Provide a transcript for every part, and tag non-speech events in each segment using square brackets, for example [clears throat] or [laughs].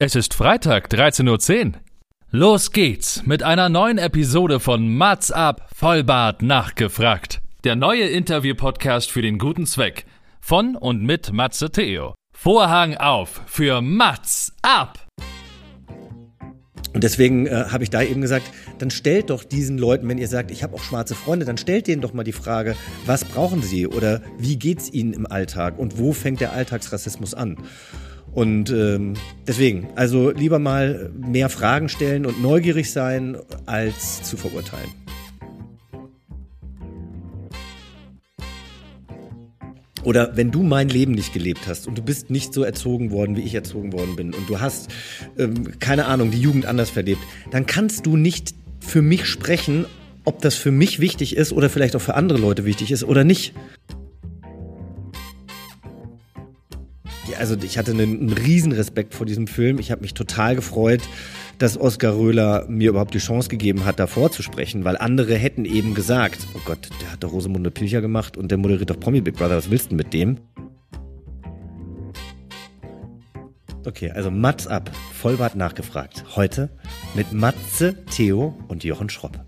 Es ist Freitag, 13.10 Uhr. Los geht's mit einer neuen Episode von Mats ab, Vollbart nachgefragt. Der neue Interview-Podcast für den guten Zweck. Von und mit Matze Theo. Vorhang auf für Mats ab! Und deswegen äh, habe ich da eben gesagt, dann stellt doch diesen Leuten, wenn ihr sagt, ich habe auch schwarze Freunde, dann stellt denen doch mal die Frage, was brauchen sie oder wie geht's ihnen im Alltag und wo fängt der Alltagsrassismus an? Und ähm, deswegen, also lieber mal mehr Fragen stellen und neugierig sein, als zu verurteilen. Oder wenn du mein Leben nicht gelebt hast und du bist nicht so erzogen worden, wie ich erzogen worden bin und du hast, ähm, keine Ahnung, die Jugend anders verlebt, dann kannst du nicht für mich sprechen, ob das für mich wichtig ist oder vielleicht auch für andere Leute wichtig ist oder nicht. Also ich hatte einen, einen riesen Respekt vor diesem Film. Ich habe mich total gefreut, dass Oskar Röhler mir überhaupt die Chance gegeben hat, davor zu sprechen, weil andere hätten eben gesagt, oh Gott, der hat doch Rosamunde Pilcher gemacht und der moderiert doch Promi Big Brother, was willst du mit dem? Okay, also Mats ab, Vollbart nachgefragt. Heute mit Matze, Theo und Jochen Schropp.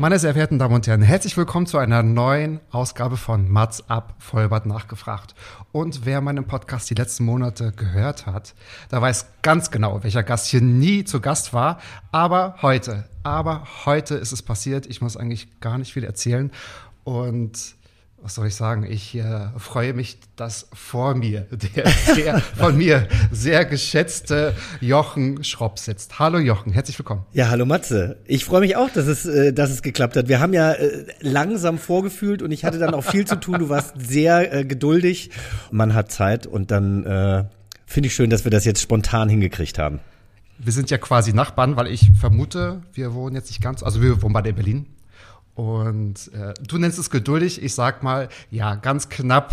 Meine sehr verehrten Damen und Herren, herzlich willkommen zu einer neuen Ausgabe von Mats ab Vollbart nachgefragt. Und wer meinen Podcast die letzten Monate gehört hat, der weiß ganz genau, welcher Gast hier nie zu Gast war. Aber heute, aber heute ist es passiert. Ich muss eigentlich gar nicht viel erzählen. Und was soll ich sagen? Ich äh, freue mich, dass vor mir [laughs] der sehr, von mir sehr geschätzte Jochen Schropp sitzt. Hallo Jochen, herzlich willkommen. Ja, hallo Matze. Ich freue mich auch, dass es, äh, dass es geklappt hat. Wir haben ja äh, langsam vorgefühlt und ich hatte dann auch viel zu tun. Du warst sehr äh, geduldig. Man hat Zeit und dann äh, finde ich schön, dass wir das jetzt spontan hingekriegt haben. Wir sind ja quasi Nachbarn, weil ich vermute, wir wohnen jetzt nicht ganz, also wir wohnen beide in Berlin. Und äh, du nennst es geduldig, ich sag mal, ja, ganz knapp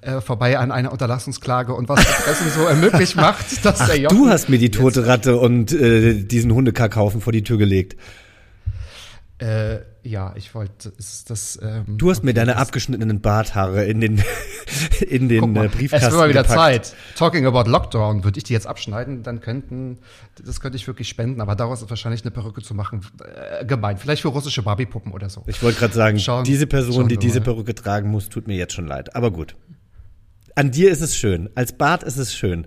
äh, vorbei an einer Unterlassungsklage und was Erpressung so [laughs] ermöglicht macht, dass Ach, der Jochen du hast mir die tote Ratte und äh, diesen Hundekackhaufen vor die Tür gelegt. Äh, ja, ich wollte, ist das. Ähm, du hast mir deine abgeschnittenen Barthaare in den [laughs] in den mal, äh, Briefkasten Es wird mal wieder gepackt. Zeit. Talking about Lockdown, würde ich die jetzt abschneiden, dann könnten, das könnte ich wirklich spenden, aber daraus ist wahrscheinlich eine Perücke zu machen äh, gemein. Vielleicht für russische Barbiepuppen oder so. Ich wollte gerade sagen, Schauen- diese Person, die diese. Perücke tragen muss, tut mir jetzt schon leid. Aber gut. An dir ist es schön. Als Bart ist es schön.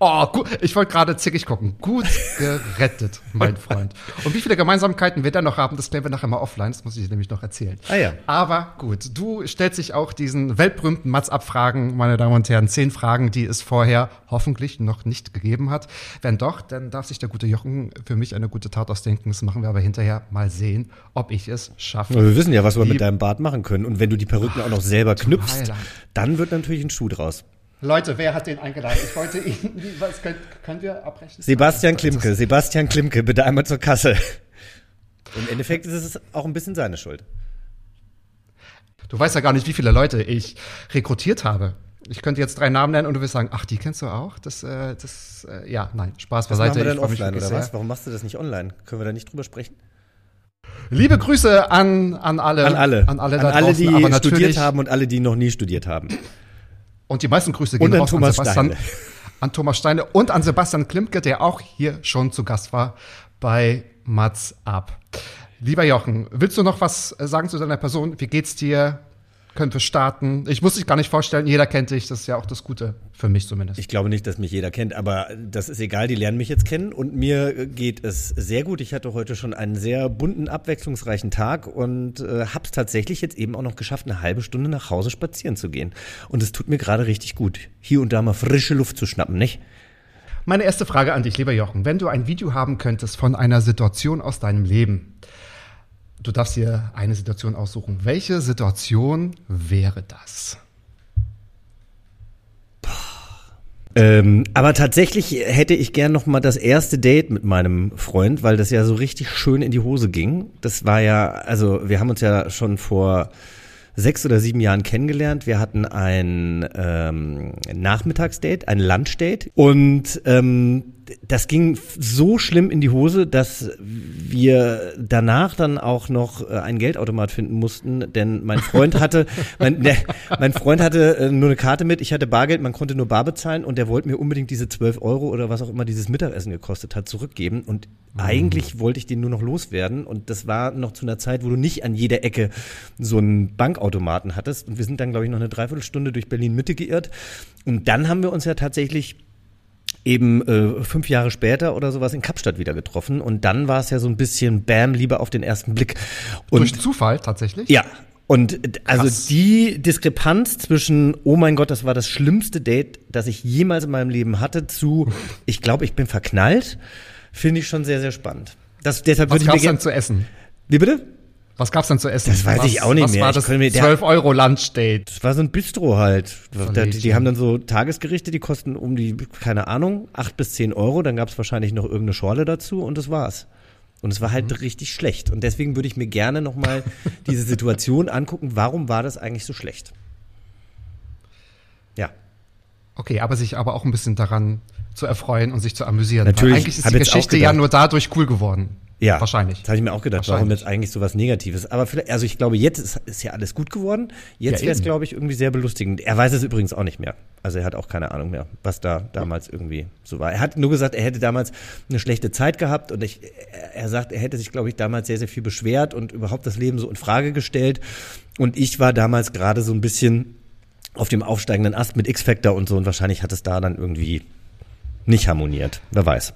Oh, gut. Ich wollte gerade zickig gucken. Gut gerettet, mein Freund. Und wie viele Gemeinsamkeiten wir dann noch haben, das klären wir nachher mal offline. Das muss ich nämlich noch erzählen. Ah ja. Aber gut, du stellst dich auch diesen weltberühmten Mats-Abfragen, meine Damen und Herren. Zehn Fragen, die es vorher hoffentlich noch nicht gegeben hat. Wenn doch, dann darf sich der gute Jochen für mich eine gute Tat ausdenken. Das machen wir aber hinterher mal sehen, ob ich es schaffe. Aber wir wissen ja, was wir mit deinem Bart machen können. Und wenn du die Perücken auch noch selber knüpfst, Heiland. dann wird natürlich ein Schuh draus. Leute, wer hat den eingeladen? Ich wollte ihn, [laughs] was könnt, können wir abbrechen? Sebastian Klimke, Sebastian Klimke, bitte einmal zur Kasse. Im Endeffekt ist es auch ein bisschen seine Schuld. Du weißt ja gar nicht, wie viele Leute ich rekrutiert habe. Ich könnte jetzt drei Namen nennen und du wirst sagen, ach, die kennst du auch? Das, äh, das, äh, ja, nein, Spaß Was beiseite. machen wir mich offline oder was? Warum machst du das nicht online? Können wir da nicht drüber sprechen? Liebe Grüße an, an alle. An alle. An alle, da alle draußen, die studiert haben und alle, die noch nie studiert haben. Und die meisten Grüße gehen an raus Thomas an Sebastian, Steine. [laughs] an Thomas Steine und an Sebastian Klimke, der auch hier schon zu Gast war bei Mats Ab. Lieber Jochen, willst du noch was äh, sagen zu deiner Person? Wie geht's dir? Können wir starten? Ich muss dich gar nicht vorstellen, jeder kennt dich, das ist ja auch das Gute, für mich zumindest. Ich glaube nicht, dass mich jeder kennt, aber das ist egal, die lernen mich jetzt kennen und mir geht es sehr gut. Ich hatte heute schon einen sehr bunten, abwechslungsreichen Tag und äh, habe es tatsächlich jetzt eben auch noch geschafft, eine halbe Stunde nach Hause spazieren zu gehen. Und es tut mir gerade richtig gut, hier und da mal frische Luft zu schnappen, nicht? Meine erste Frage an dich, lieber Jochen. Wenn du ein Video haben könntest von einer Situation aus deinem Leben, du darfst dir eine Situation aussuchen. Welche Situation wäre das? Ähm, aber tatsächlich hätte ich gern noch mal das erste Date mit meinem Freund, weil das ja so richtig schön in die Hose ging. Das war ja, also wir haben uns ja schon vor sechs oder sieben Jahren kennengelernt. Wir hatten ein ähm, Nachmittagsdate, ein Lunchdate und ähm, das ging so schlimm in die Hose, dass wir danach dann auch noch äh, einen Geldautomat finden mussten, denn mein Freund hatte, [laughs] mein, der, mein Freund hatte äh, nur eine Karte mit, ich hatte Bargeld, man konnte nur bar bezahlen. Und der wollte mir unbedingt diese 12 Euro oder was auch immer dieses Mittagessen gekostet hat, zurückgeben. Und mhm. eigentlich wollte ich den nur noch loswerden. Und das war noch zu einer Zeit, wo du nicht an jeder Ecke so einen Bankautomaten hattest. Und wir sind dann, glaube ich, noch eine Dreiviertelstunde durch Berlin Mitte geirrt. Und dann haben wir uns ja tatsächlich eben äh, fünf Jahre später oder sowas in Kapstadt wieder getroffen. Und dann war es ja so ein bisschen Bam, lieber auf den ersten Blick. Und, Durch Zufall tatsächlich? Ja. Und äh, also Krass. die Diskrepanz zwischen, oh mein Gott, das war das schlimmste Date, das ich jemals in meinem Leben hatte, zu, [laughs] ich glaube, ich bin verknallt, finde ich schon sehr, sehr spannend. Das, deshalb Was würde ich mir dann zu essen? Wie bitte? Was gab's dann zu essen? Das weiß was, ich auch nicht was mehr. Was war das 12 Euro Lunchdate? Das war so ein Bistro halt. Da, die, die, haben dann so Tagesgerichte, die kosten um die, keine Ahnung, acht bis zehn Euro. Dann gab's wahrscheinlich noch irgendeine Schorle dazu und das war's. Und es war halt mhm. richtig schlecht. Und deswegen würde ich mir gerne nochmal [laughs] diese Situation angucken. Warum war das eigentlich so schlecht? Ja. Okay, aber sich aber auch ein bisschen daran zu erfreuen und sich zu amüsieren. Natürlich. Weil eigentlich ist die Geschichte ja nur dadurch cool geworden. Ja, wahrscheinlich. Das habe ich mir auch gedacht, warum jetzt eigentlich so was Negatives. Aber vielleicht, also ich glaube, jetzt ist, ist ja alles gut geworden. Jetzt ja, wäre es, glaube ich, irgendwie sehr belustigend. Er weiß es übrigens auch nicht mehr. Also er hat auch keine Ahnung mehr, was da damals irgendwie so war. Er hat nur gesagt, er hätte damals eine schlechte Zeit gehabt und ich, er sagt, er hätte sich, glaube ich, damals sehr, sehr viel beschwert und überhaupt das Leben so in Frage gestellt. Und ich war damals gerade so ein bisschen auf dem aufsteigenden Ast mit X-Factor und so und wahrscheinlich hat es da dann irgendwie nicht harmoniert. Wer weiß.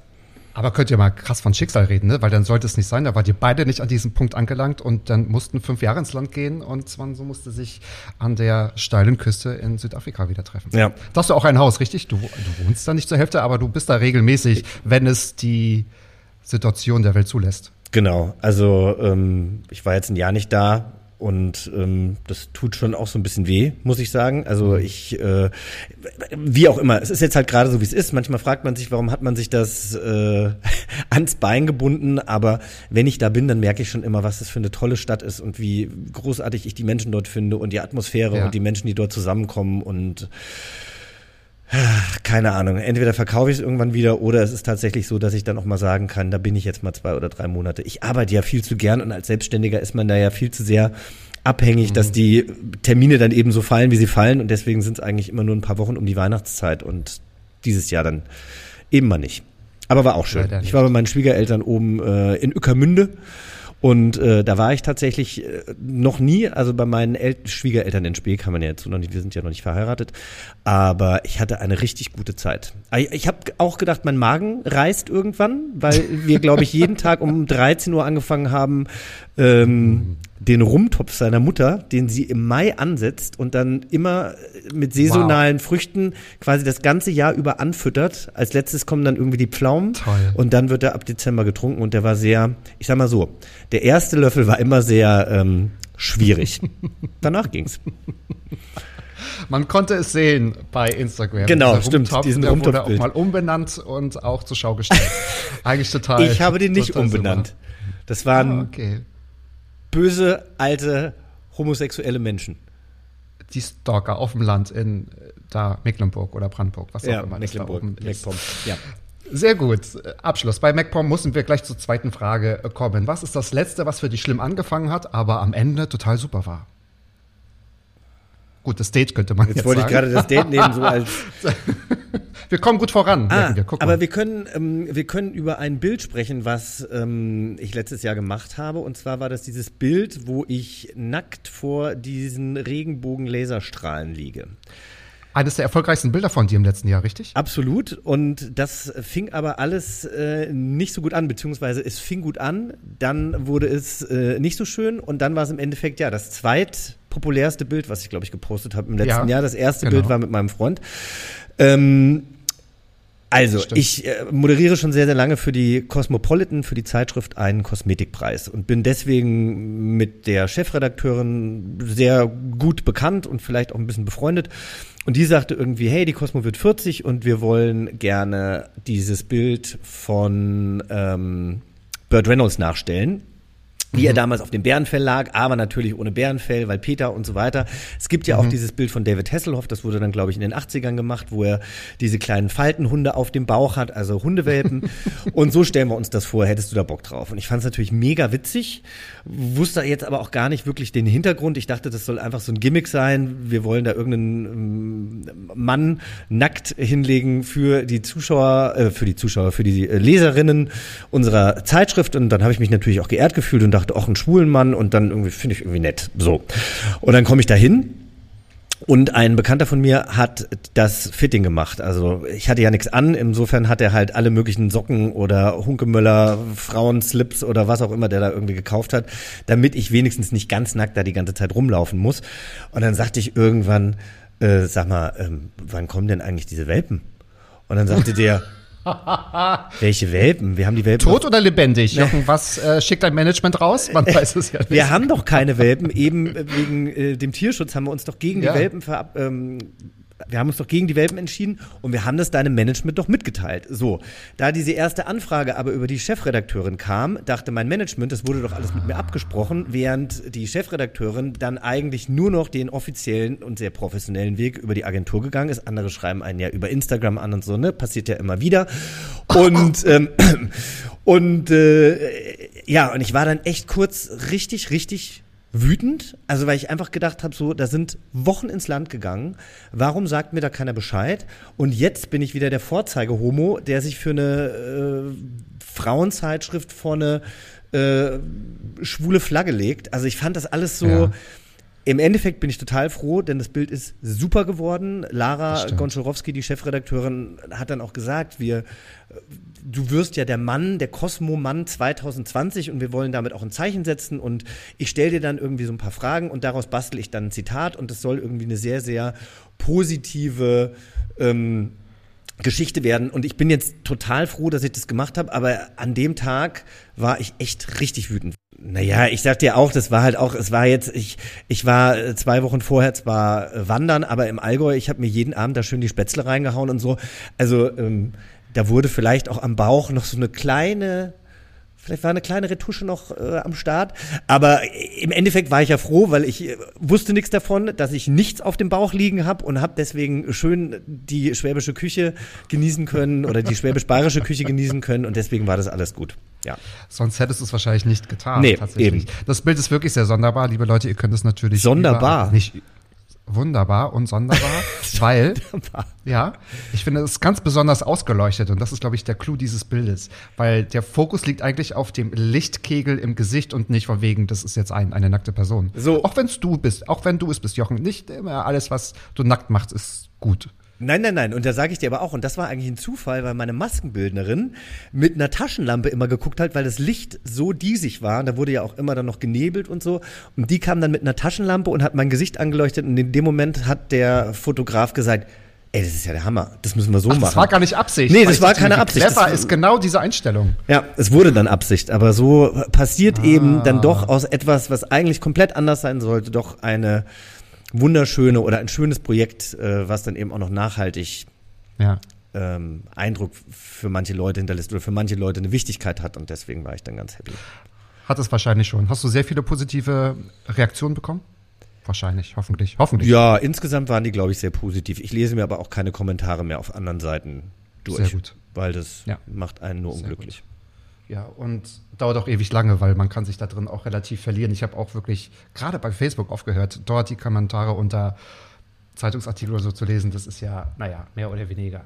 Aber könnt ihr mal krass von Schicksal reden, ne? Weil dann sollte es nicht sein, da wart ihr beide nicht an diesem Punkt angelangt und dann mussten fünf Jahre ins Land gehen und man so musste sich an der steilen Küste in Südafrika wieder treffen. Ja. Da hast du auch ein Haus, richtig? Du, du wohnst da nicht zur Hälfte, aber du bist da regelmäßig, wenn es die Situation der Welt zulässt. Genau, also ähm, ich war jetzt ein Jahr nicht da, und ähm, das tut schon auch so ein bisschen weh, muss ich sagen. Also mhm. ich, äh, wie auch immer, es ist jetzt halt gerade so, wie es ist. Manchmal fragt man sich, warum hat man sich das äh, [laughs] ans Bein gebunden. Aber wenn ich da bin, dann merke ich schon immer, was das für eine tolle Stadt ist und wie großartig ich die Menschen dort finde und die Atmosphäre ja. und die Menschen, die dort zusammenkommen und keine Ahnung. Entweder verkaufe ich es irgendwann wieder oder es ist tatsächlich so, dass ich dann auch mal sagen kann, da bin ich jetzt mal zwei oder drei Monate. Ich arbeite ja viel zu gern und als Selbstständiger ist man da ja viel zu sehr abhängig, mhm. dass die Termine dann eben so fallen, wie sie fallen und deswegen sind es eigentlich immer nur ein paar Wochen um die Weihnachtszeit und dieses Jahr dann eben mal nicht. Aber war auch schön. Ich war bei meinen Schwiegereltern oben äh, in Ueckermünde und äh, da war ich tatsächlich äh, noch nie, also bei meinen El Schwiegereltern in Spee kann man ja jetzt noch nicht, wir sind ja noch nicht verheiratet, aber ich hatte eine richtig gute Zeit. Ich, ich habe auch gedacht, mein Magen reißt irgendwann, weil wir, glaube ich, jeden Tag um 13 Uhr angefangen haben, ähm, den Rumtopf seiner Mutter, den sie im Mai ansetzt und dann immer mit saisonalen wow. Früchten quasi das ganze Jahr über anfüttert. Als letztes kommen dann irgendwie die Pflaumen Toll. und dann wird er ab Dezember getrunken und der war sehr, ich sag mal so, der erste Löffel war immer sehr ähm, schwierig. [laughs] Danach ging's. Man konnte es sehen bei Instagram. Genau, stimmt. Rumtopf, diesen der wurde auch mal umbenannt und auch zur Schau gestellt. [laughs] Eigentlich total. Ich habe den nicht umbenannt. Super. Das waren ah, okay böse, alte, homosexuelle Menschen. Die Stalker auf dem Land in da Mecklenburg oder Brandenburg, was auch ja, immer Mecklenburg, MacPom. Ja. Sehr gut. Abschluss. Bei MacPom müssen wir gleich zur zweiten Frage kommen. Was ist das Letzte, was für dich schlimm angefangen hat, aber am Ende total super war? Gut, das Date könnte man jetzt, jetzt wollte sagen. ich gerade das Date nehmen, so [laughs] als wir kommen gut voran. Ah, wir. aber wir können, ähm, wir können über ein Bild sprechen, was ähm, ich letztes Jahr gemacht habe. Und zwar war das dieses Bild, wo ich nackt vor diesen Regenbogen-Laserstrahlen liege. Eines der erfolgreichsten Bilder von dir im letzten Jahr, richtig? Absolut. Und das fing aber alles äh, nicht so gut an, beziehungsweise es fing gut an, dann wurde es äh, nicht so schön und dann war es im Endeffekt ja das zweitpopulärste Bild, was ich glaube ich gepostet habe im letzten ja, Jahr. Das erste genau. Bild war mit meinem Freund. Ähm, Also, Stimmt. ich äh, moderiere schon sehr, sehr lange für die Cosmopolitan, für die Zeitschrift einen Kosmetikpreis und bin deswegen mit der Chefredakteurin sehr gut bekannt und vielleicht auch ein bisschen befreundet. Und die sagte irgendwie, hey, die Cosmo wird 40 und wir wollen gerne dieses Bild von ähm, Burt Reynolds nachstellen. Wie er damals auf dem Bärenfell lag, aber natürlich ohne Bärenfell, weil Peter und so weiter. Es gibt ja auch dieses Bild von David Hasselhoff, das wurde dann, glaube ich, in den 80ern gemacht, wo er diese kleinen Faltenhunde auf dem Bauch hat, also Hundewelpen. [laughs] und so stellen wir uns das vor, hättest du da Bock drauf? Und ich fand es natürlich mega witzig, wusste jetzt aber auch gar nicht wirklich den Hintergrund. Ich dachte, das soll einfach so ein Gimmick sein. Wir wollen da irgendeinen ähm, Mann nackt hinlegen für die Zuschauer, äh, für die Zuschauer, für die äh, Leserinnen unserer Zeitschrift. Und dann habe ich mich natürlich auch geehrt gefühlt und dachte, auch einen schwulen Mann und dann irgendwie finde ich irgendwie nett. So. Und dann komme ich da hin und ein Bekannter von mir hat das Fitting gemacht. Also ich hatte ja nichts an. Insofern hat er halt alle möglichen Socken oder Hunkemöller, Frauenslips oder was auch immer der da irgendwie gekauft hat, damit ich wenigstens nicht ganz nackt da die ganze Zeit rumlaufen muss. Und dann sagte ich irgendwann, äh, sag mal, ähm, wann kommen denn eigentlich diese Welpen? Und dann sagte der, [laughs] welche Welpen? Wir haben die Welpen. Tot oder lebendig? [laughs] Jochen, was äh, schickt dein Management raus? Man [laughs] weiß es ja nicht. Wir haben doch keine Welpen, eben wegen äh, dem Tierschutz haben wir uns doch gegen Ja. die Welpen verab, ähm, wir haben uns doch gegen die Welpen entschieden und wir haben das deinem Management doch mitgeteilt. So, da diese erste Anfrage aber über die Chefredakteurin kam, dachte mein Management, das wurde doch alles mit mir abgesprochen, während die Chefredakteurin dann eigentlich nur noch den offiziellen und sehr professionellen Weg über die Agentur gegangen ist. Andere schreiben einen ja über Instagram an und so, ne? Passiert ja immer wieder. Und [laughs] ähm, und äh, ja, und ich war dann echt kurz richtig, richtig wütend, also weil ich einfach gedacht habe, so, da sind Wochen ins Land gegangen, warum sagt mir da keiner Bescheid? Und jetzt bin ich wieder der Vorzeige-Homo, der sich für eine äh, Frauenzeitschrift vor eine äh, schwule Flagge legt. Also ich fand das alles so. Ja. Im Endeffekt bin ich total froh, denn das Bild ist super geworden. Lara stimmt. Gonczarowski, die Chefredakteurin, hat dann auch gesagt, wir, du wirst ja der Mann, der Cosmo-Mann 2020 und wir wollen damit auch ein Zeichen setzen und ich stelle dir dann irgendwie so ein paar Fragen und daraus bastel ich dann ein Zitat und das soll irgendwie eine sehr, sehr positive ähm, Geschichte werden. Und ich bin jetzt total froh, dass ich das gemacht habe, aber an dem Tag war ich echt richtig wütend. Naja, ich sag dir auch, das war halt auch, es war jetzt, ich, ich war äh, zwei Wochen vorher zwar äh, wandern, aber im Allgäu, ich habe mir jeden Abend da schön die Spätzle reingehauen und so. Also ähm, da wurde vielleicht auch am Bauch noch so eine kleine Vielleicht war eine kleine Retusche noch äh, am Start. Aber im Endeffekt war ich ja froh, weil ich äh, wusste nichts davon, dass ich nichts auf dem Bauch liegen habe und habe deswegen schön die schwäbische Küche genießen können oder die schwäbisch-bayerische Küche genießen können und deswegen war das alles gut. Ja. Sonst hättest du es wahrscheinlich nicht getan. Nee, tatsächlich. eben. Das Bild ist wirklich sehr sonderbar, liebe Leute. Ihr könnt es natürlich Sonderbar? nicht wunderbar und sonderbar, [laughs] weil ja, ich finde es ist ganz besonders ausgeleuchtet und das ist, glaube ich, der Clou dieses Bildes, weil der Fokus liegt eigentlich auf dem Lichtkegel im Gesicht und nicht von wegen, das ist jetzt ein, eine nackte Person. So. Auch wenn es du bist, auch wenn du es bist, Jochen, nicht immer alles, was du nackt machst, ist gut. Nein, nein, nein. Und da sage ich dir aber auch, und das war eigentlich ein Zufall, weil meine Maskenbildnerin mit einer Taschenlampe immer geguckt hat, weil das Licht so diesig war. Und da wurde ja auch immer dann noch genebelt und so. Und die kam dann mit einer Taschenlampe und hat mein Gesicht angeleuchtet. Und in dem Moment hat der Fotograf gesagt, ey, das ist ja der Hammer. Das müssen wir so Ach, machen. das war gar nicht Absicht. Nee, das war dachte, keine Absicht. Clever Das- ist genau diese Einstellung. Ja, es wurde dann Absicht, aber so passiert Ah. eben dann doch aus etwas, was eigentlich komplett anders sein sollte, doch eine wunderschöne oder ein schönes Projekt, äh, was dann eben auch noch nachhaltig Ja. ähm, Eindruck für manche Leute hinterlässt oder für manche Leute eine Wichtigkeit hat und deswegen war ich dann ganz happy. Hat es wahrscheinlich schon. Hast du sehr viele positive Reaktionen bekommen? Wahrscheinlich, hoffentlich. Hoffentlich. Ja, insgesamt waren die, glaube ich, sehr positiv. Ich lese mir aber auch keine Kommentare mehr auf anderen Seiten durch. Sehr gut. Weil das Ja. macht einen nur Sehr unglücklich. Ja, und dauert auch ewig lange, weil man kann sich da drin auch relativ verlieren. Ich habe auch wirklich gerade bei Facebook aufgehört, dort die Kommentare unter Zeitungsartikel oder so zu lesen. Das ist ja, naja, mehr oder weniger.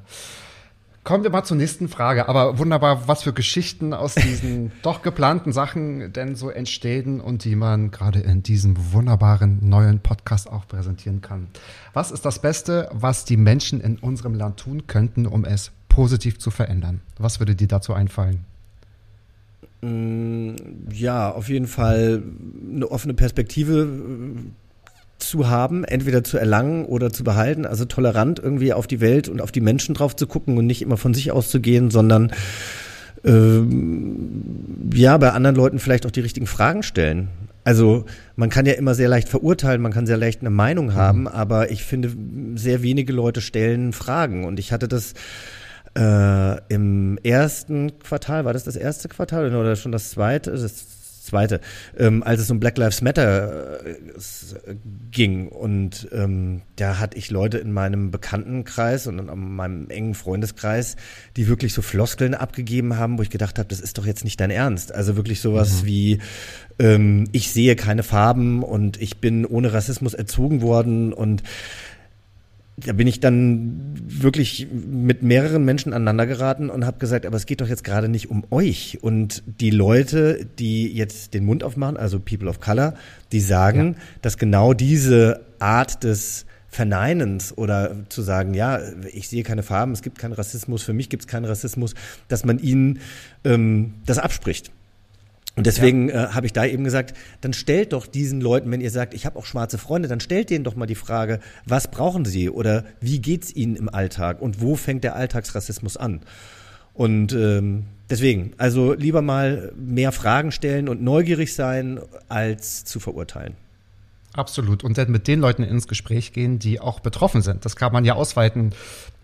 Kommen wir mal zur nächsten Frage. Aber wunderbar, was für Geschichten aus diesen [laughs] doch geplanten Sachen denn so entstehen und die man gerade in diesem wunderbaren neuen Podcast auch präsentieren kann. Was ist das Beste, was die Menschen in unserem Land tun könnten, um es positiv zu verändern? Was würde dir dazu einfallen? Ja, auf jeden Fall eine offene Perspektive äh, zu haben, entweder zu erlangen oder zu behalten, also tolerant irgendwie auf die Welt und auf die Menschen drauf zu gucken und nicht immer von sich auszugehen, sondern ähm, ja, bei anderen Leuten vielleicht auch die richtigen Fragen stellen. Also man kann ja immer sehr leicht verurteilen, man kann sehr leicht eine Meinung haben, mhm. aber ich finde, sehr wenige Leute stellen Fragen. Und ich hatte das äh, im ersten Quartal, war das das erste Quartal oder schon das zweite? Das Zweite, ähm, als es um Black Lives Matter äh, ging und ähm, da hatte ich Leute in meinem Bekanntenkreis und in meinem engen Freundeskreis, die wirklich so Floskeln abgegeben haben, wo ich gedacht habe, das ist doch jetzt nicht dein Ernst. Also wirklich sowas mhm. wie, ähm, ich sehe keine Farben und ich bin ohne Rassismus erzogen worden und da bin ich dann wirklich mit mehreren Menschen aneinander geraten und habe gesagt, aber es geht doch jetzt gerade nicht um euch. Und die Leute, die jetzt den Mund aufmachen, also People of Color, die sagen, ja. dass genau diese Art des Verneinens oder zu sagen, ja, ich sehe keine Farben, es gibt keinen Rassismus, für mich gibt es keinen Rassismus, dass man ihnen ähm, das abspricht. Und deswegen ja. äh, habe ich da eben gesagt, dann stellt doch diesen Leuten, wenn ihr sagt, ich habe auch schwarze Freunde, dann stellt denen doch mal die Frage, was brauchen sie oder wie geht's ihnen im Alltag und wo fängt der Alltagsrassismus an? Und ähm, deswegen, also lieber mal mehr Fragen stellen und neugierig sein, als zu verurteilen. Absolut. Und dann mit den Leuten ins Gespräch gehen, die auch betroffen sind. Das kann man ja ausweiten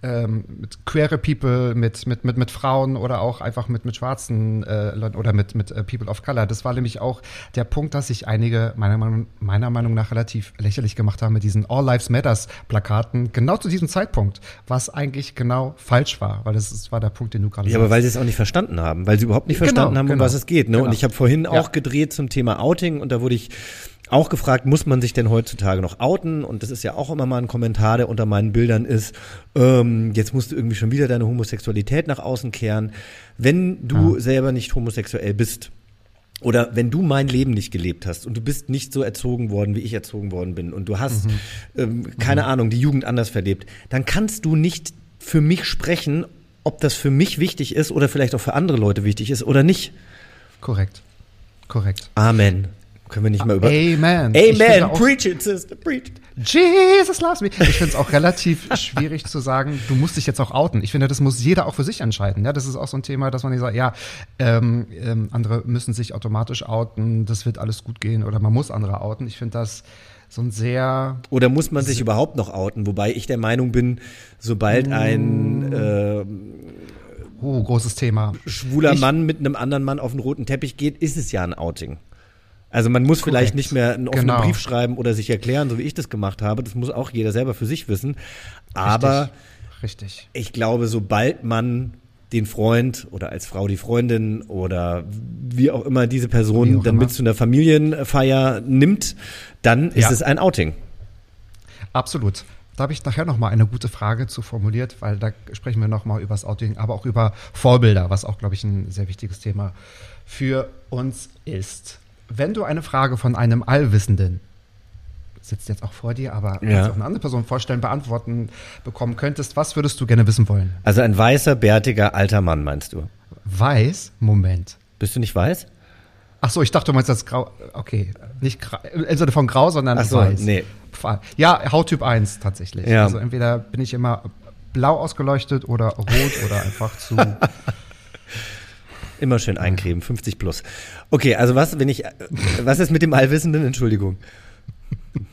ähm, mit queere People, mit, mit, mit, mit Frauen oder auch einfach mit, mit schwarzen äh, Leuten oder mit, mit äh, People of Color. Das war nämlich auch der Punkt, dass sich einige meiner Meinung, meiner Meinung nach relativ lächerlich gemacht haben mit diesen All Lives Matters Plakaten, genau zu diesem Zeitpunkt, was eigentlich genau falsch war, weil das, das war der Punkt, den du gerade Ja, aber weil sie es auch nicht verstanden haben, weil sie überhaupt nicht verstanden genau, haben, um genau, was es geht. Ne? Genau. Und ich habe vorhin auch gedreht zum Thema Outing und da wurde ich auch gefragt, muss man sich denn heutzutage noch outen? Und das ist ja auch immer mal ein Kommentar, der unter meinen Bildern ist, ähm, jetzt musst du irgendwie schon wieder deine Homosexualität nach außen kehren. Wenn du ja. selber nicht homosexuell bist, oder wenn du mein Leben nicht gelebt hast und du bist nicht so erzogen worden, wie ich erzogen worden bin und du hast, mhm. ähm, keine mhm. Ahnung, die Jugend anders verlebt, dann kannst du nicht für mich sprechen, ob das für mich wichtig ist oder vielleicht auch für andere Leute wichtig ist oder nicht. Korrekt. Korrekt. Amen. Können wir nicht mal über. Amen. Amen. Preach it, sister. Preach it. Jesus loves me. Ich finde es auch relativ [laughs] schwierig zu sagen, du musst dich jetzt auch outen. Ich finde, das muss jeder auch für sich entscheiden. Ja, das ist auch so ein Thema, dass man nicht sagt, ja, ähm, ähm, andere müssen sich automatisch outen, das wird alles gut gehen oder man muss andere outen. Ich finde das so ein sehr. Oder muss man sich überhaupt noch outen? Wobei ich der Meinung bin, sobald ein äh, oh, großes Thema. schwuler ich, Mann mit einem anderen Mann auf den roten Teppich geht, ist es ja ein Outing. Also man muss Korrekt. vielleicht nicht mehr einen offenen genau. Brief schreiben oder sich erklären, so wie ich das gemacht habe. Das muss auch jeder selber für sich wissen. Aber Richtig. Richtig. ich glaube, sobald man den Freund oder als Frau die Freundin oder wie auch immer diese Person dann immer. mit zu einer Familienfeier nimmt, dann ist ja. es ein Outing. Absolut. Da habe ich nachher noch mal eine gute Frage zu formuliert, weil da sprechen wir noch mal über das Outing, aber auch über Vorbilder, was auch, glaube ich, ein sehr wichtiges Thema für uns ist wenn du eine Frage von einem Allwissenden, sitzt jetzt auch vor dir, aber ja. auch eine andere Person vorstellen, beantworten bekommen könntest, was würdest du gerne wissen wollen? Also ein weißer, bärtiger, alter Mann, meinst du? Weiß? Moment. Bist du nicht weiß? Ach so, ich dachte, du meinst das grau. Okay, nicht grau, im Sinne von grau, sondern Ach so, weiß. nee. Ja, Hauttyp 1 tatsächlich. Ja. Also entweder bin ich immer blau ausgeleuchtet oder rot oder einfach zu [laughs] Immer schön eincremen, 50 plus. Okay, also was, wenn ich, was ist mit dem Allwissenden? Entschuldigung.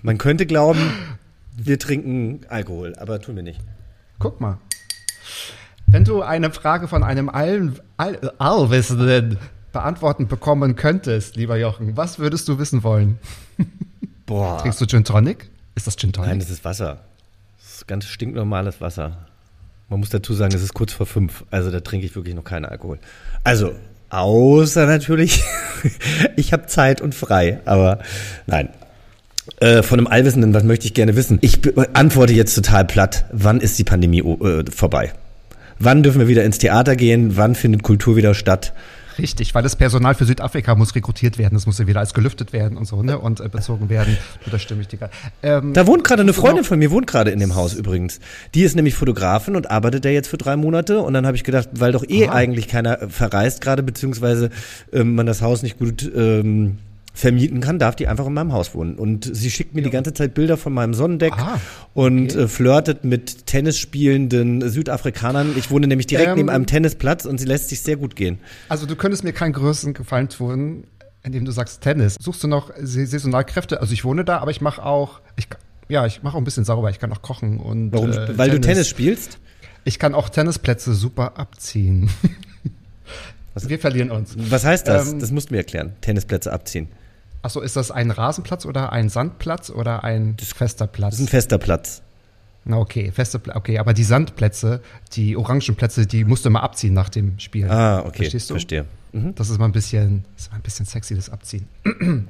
Man könnte glauben, wir trinken Alkohol, aber tun wir nicht. Guck mal. Wenn du eine Frage von einem All, All, Allwissenden beantworten bekommen könntest, lieber Jochen, was würdest du wissen wollen? Boah. Trinkst du Gin Tonic? Ist das Gin Tonic? Nein, das ist Wasser. Das ist ganz stinknormales Wasser. Man muss dazu sagen, es ist kurz vor fünf, also da trinke ich wirklich noch keinen Alkohol. Also, außer natürlich, [laughs] ich habe Zeit und frei, aber nein. Äh, von einem Allwissenden, was möchte ich gerne wissen? Ich antworte jetzt total platt. Wann ist die Pandemie äh, vorbei? Wann dürfen wir wieder ins Theater gehen? Wann findet Kultur wieder statt? Richtig, weil das Personal für Südafrika muss rekrutiert werden, das muss ja wieder als gelüftet werden und so, ne? Und äh, bezogen werden. Du, das stimme ich dir ähm, Da wohnt gerade eine Freundin von mir, wohnt gerade in dem Haus übrigens. Die ist nämlich Fotografin und arbeitet da jetzt für drei Monate. Und dann habe ich gedacht, weil doch eh Aha. eigentlich keiner verreist gerade, beziehungsweise ähm, man das Haus nicht gut ähm, vermieten kann, darf die einfach in meinem Haus wohnen. Und sie schickt mir die ganze Zeit Bilder von meinem Sonnendeck Ah, und äh, flirtet mit Tennis spielenden Südafrikanern. Ich wohne nämlich direkt Ähm. neben einem Tennisplatz und sie lässt sich sehr gut gehen. Also du könntest mir keinen größeren Gefallen tun, indem du sagst Tennis. Suchst du noch Sa- Saisonalkräfte? Also ich wohne da, aber ich mache auch, ich, ja, ich mache auch ein bisschen sauber. Ich kann auch kochen und Warum? äh, Weil du Tennis spielst? Ich kann auch Tennisplätze super abziehen. Wir verlieren uns. Was heißt das? Ähm, das musst du mir erklären. Tennisplätze abziehen. Achso, ist das ein Rasenplatz oder ein Sandplatz oder ein fester Platz? Das ist ein fester Platz. Na okay, feste Pla okay, aber die Sandplätze, die Orangenplätze, die musst du immer abziehen nach dem Spiel. Ah, okay. Verstehst du? Verstehe. Mhm. Das ist mal ein bisschen, das ist mal ein bisschen sexy, das Abziehen. [clears throat]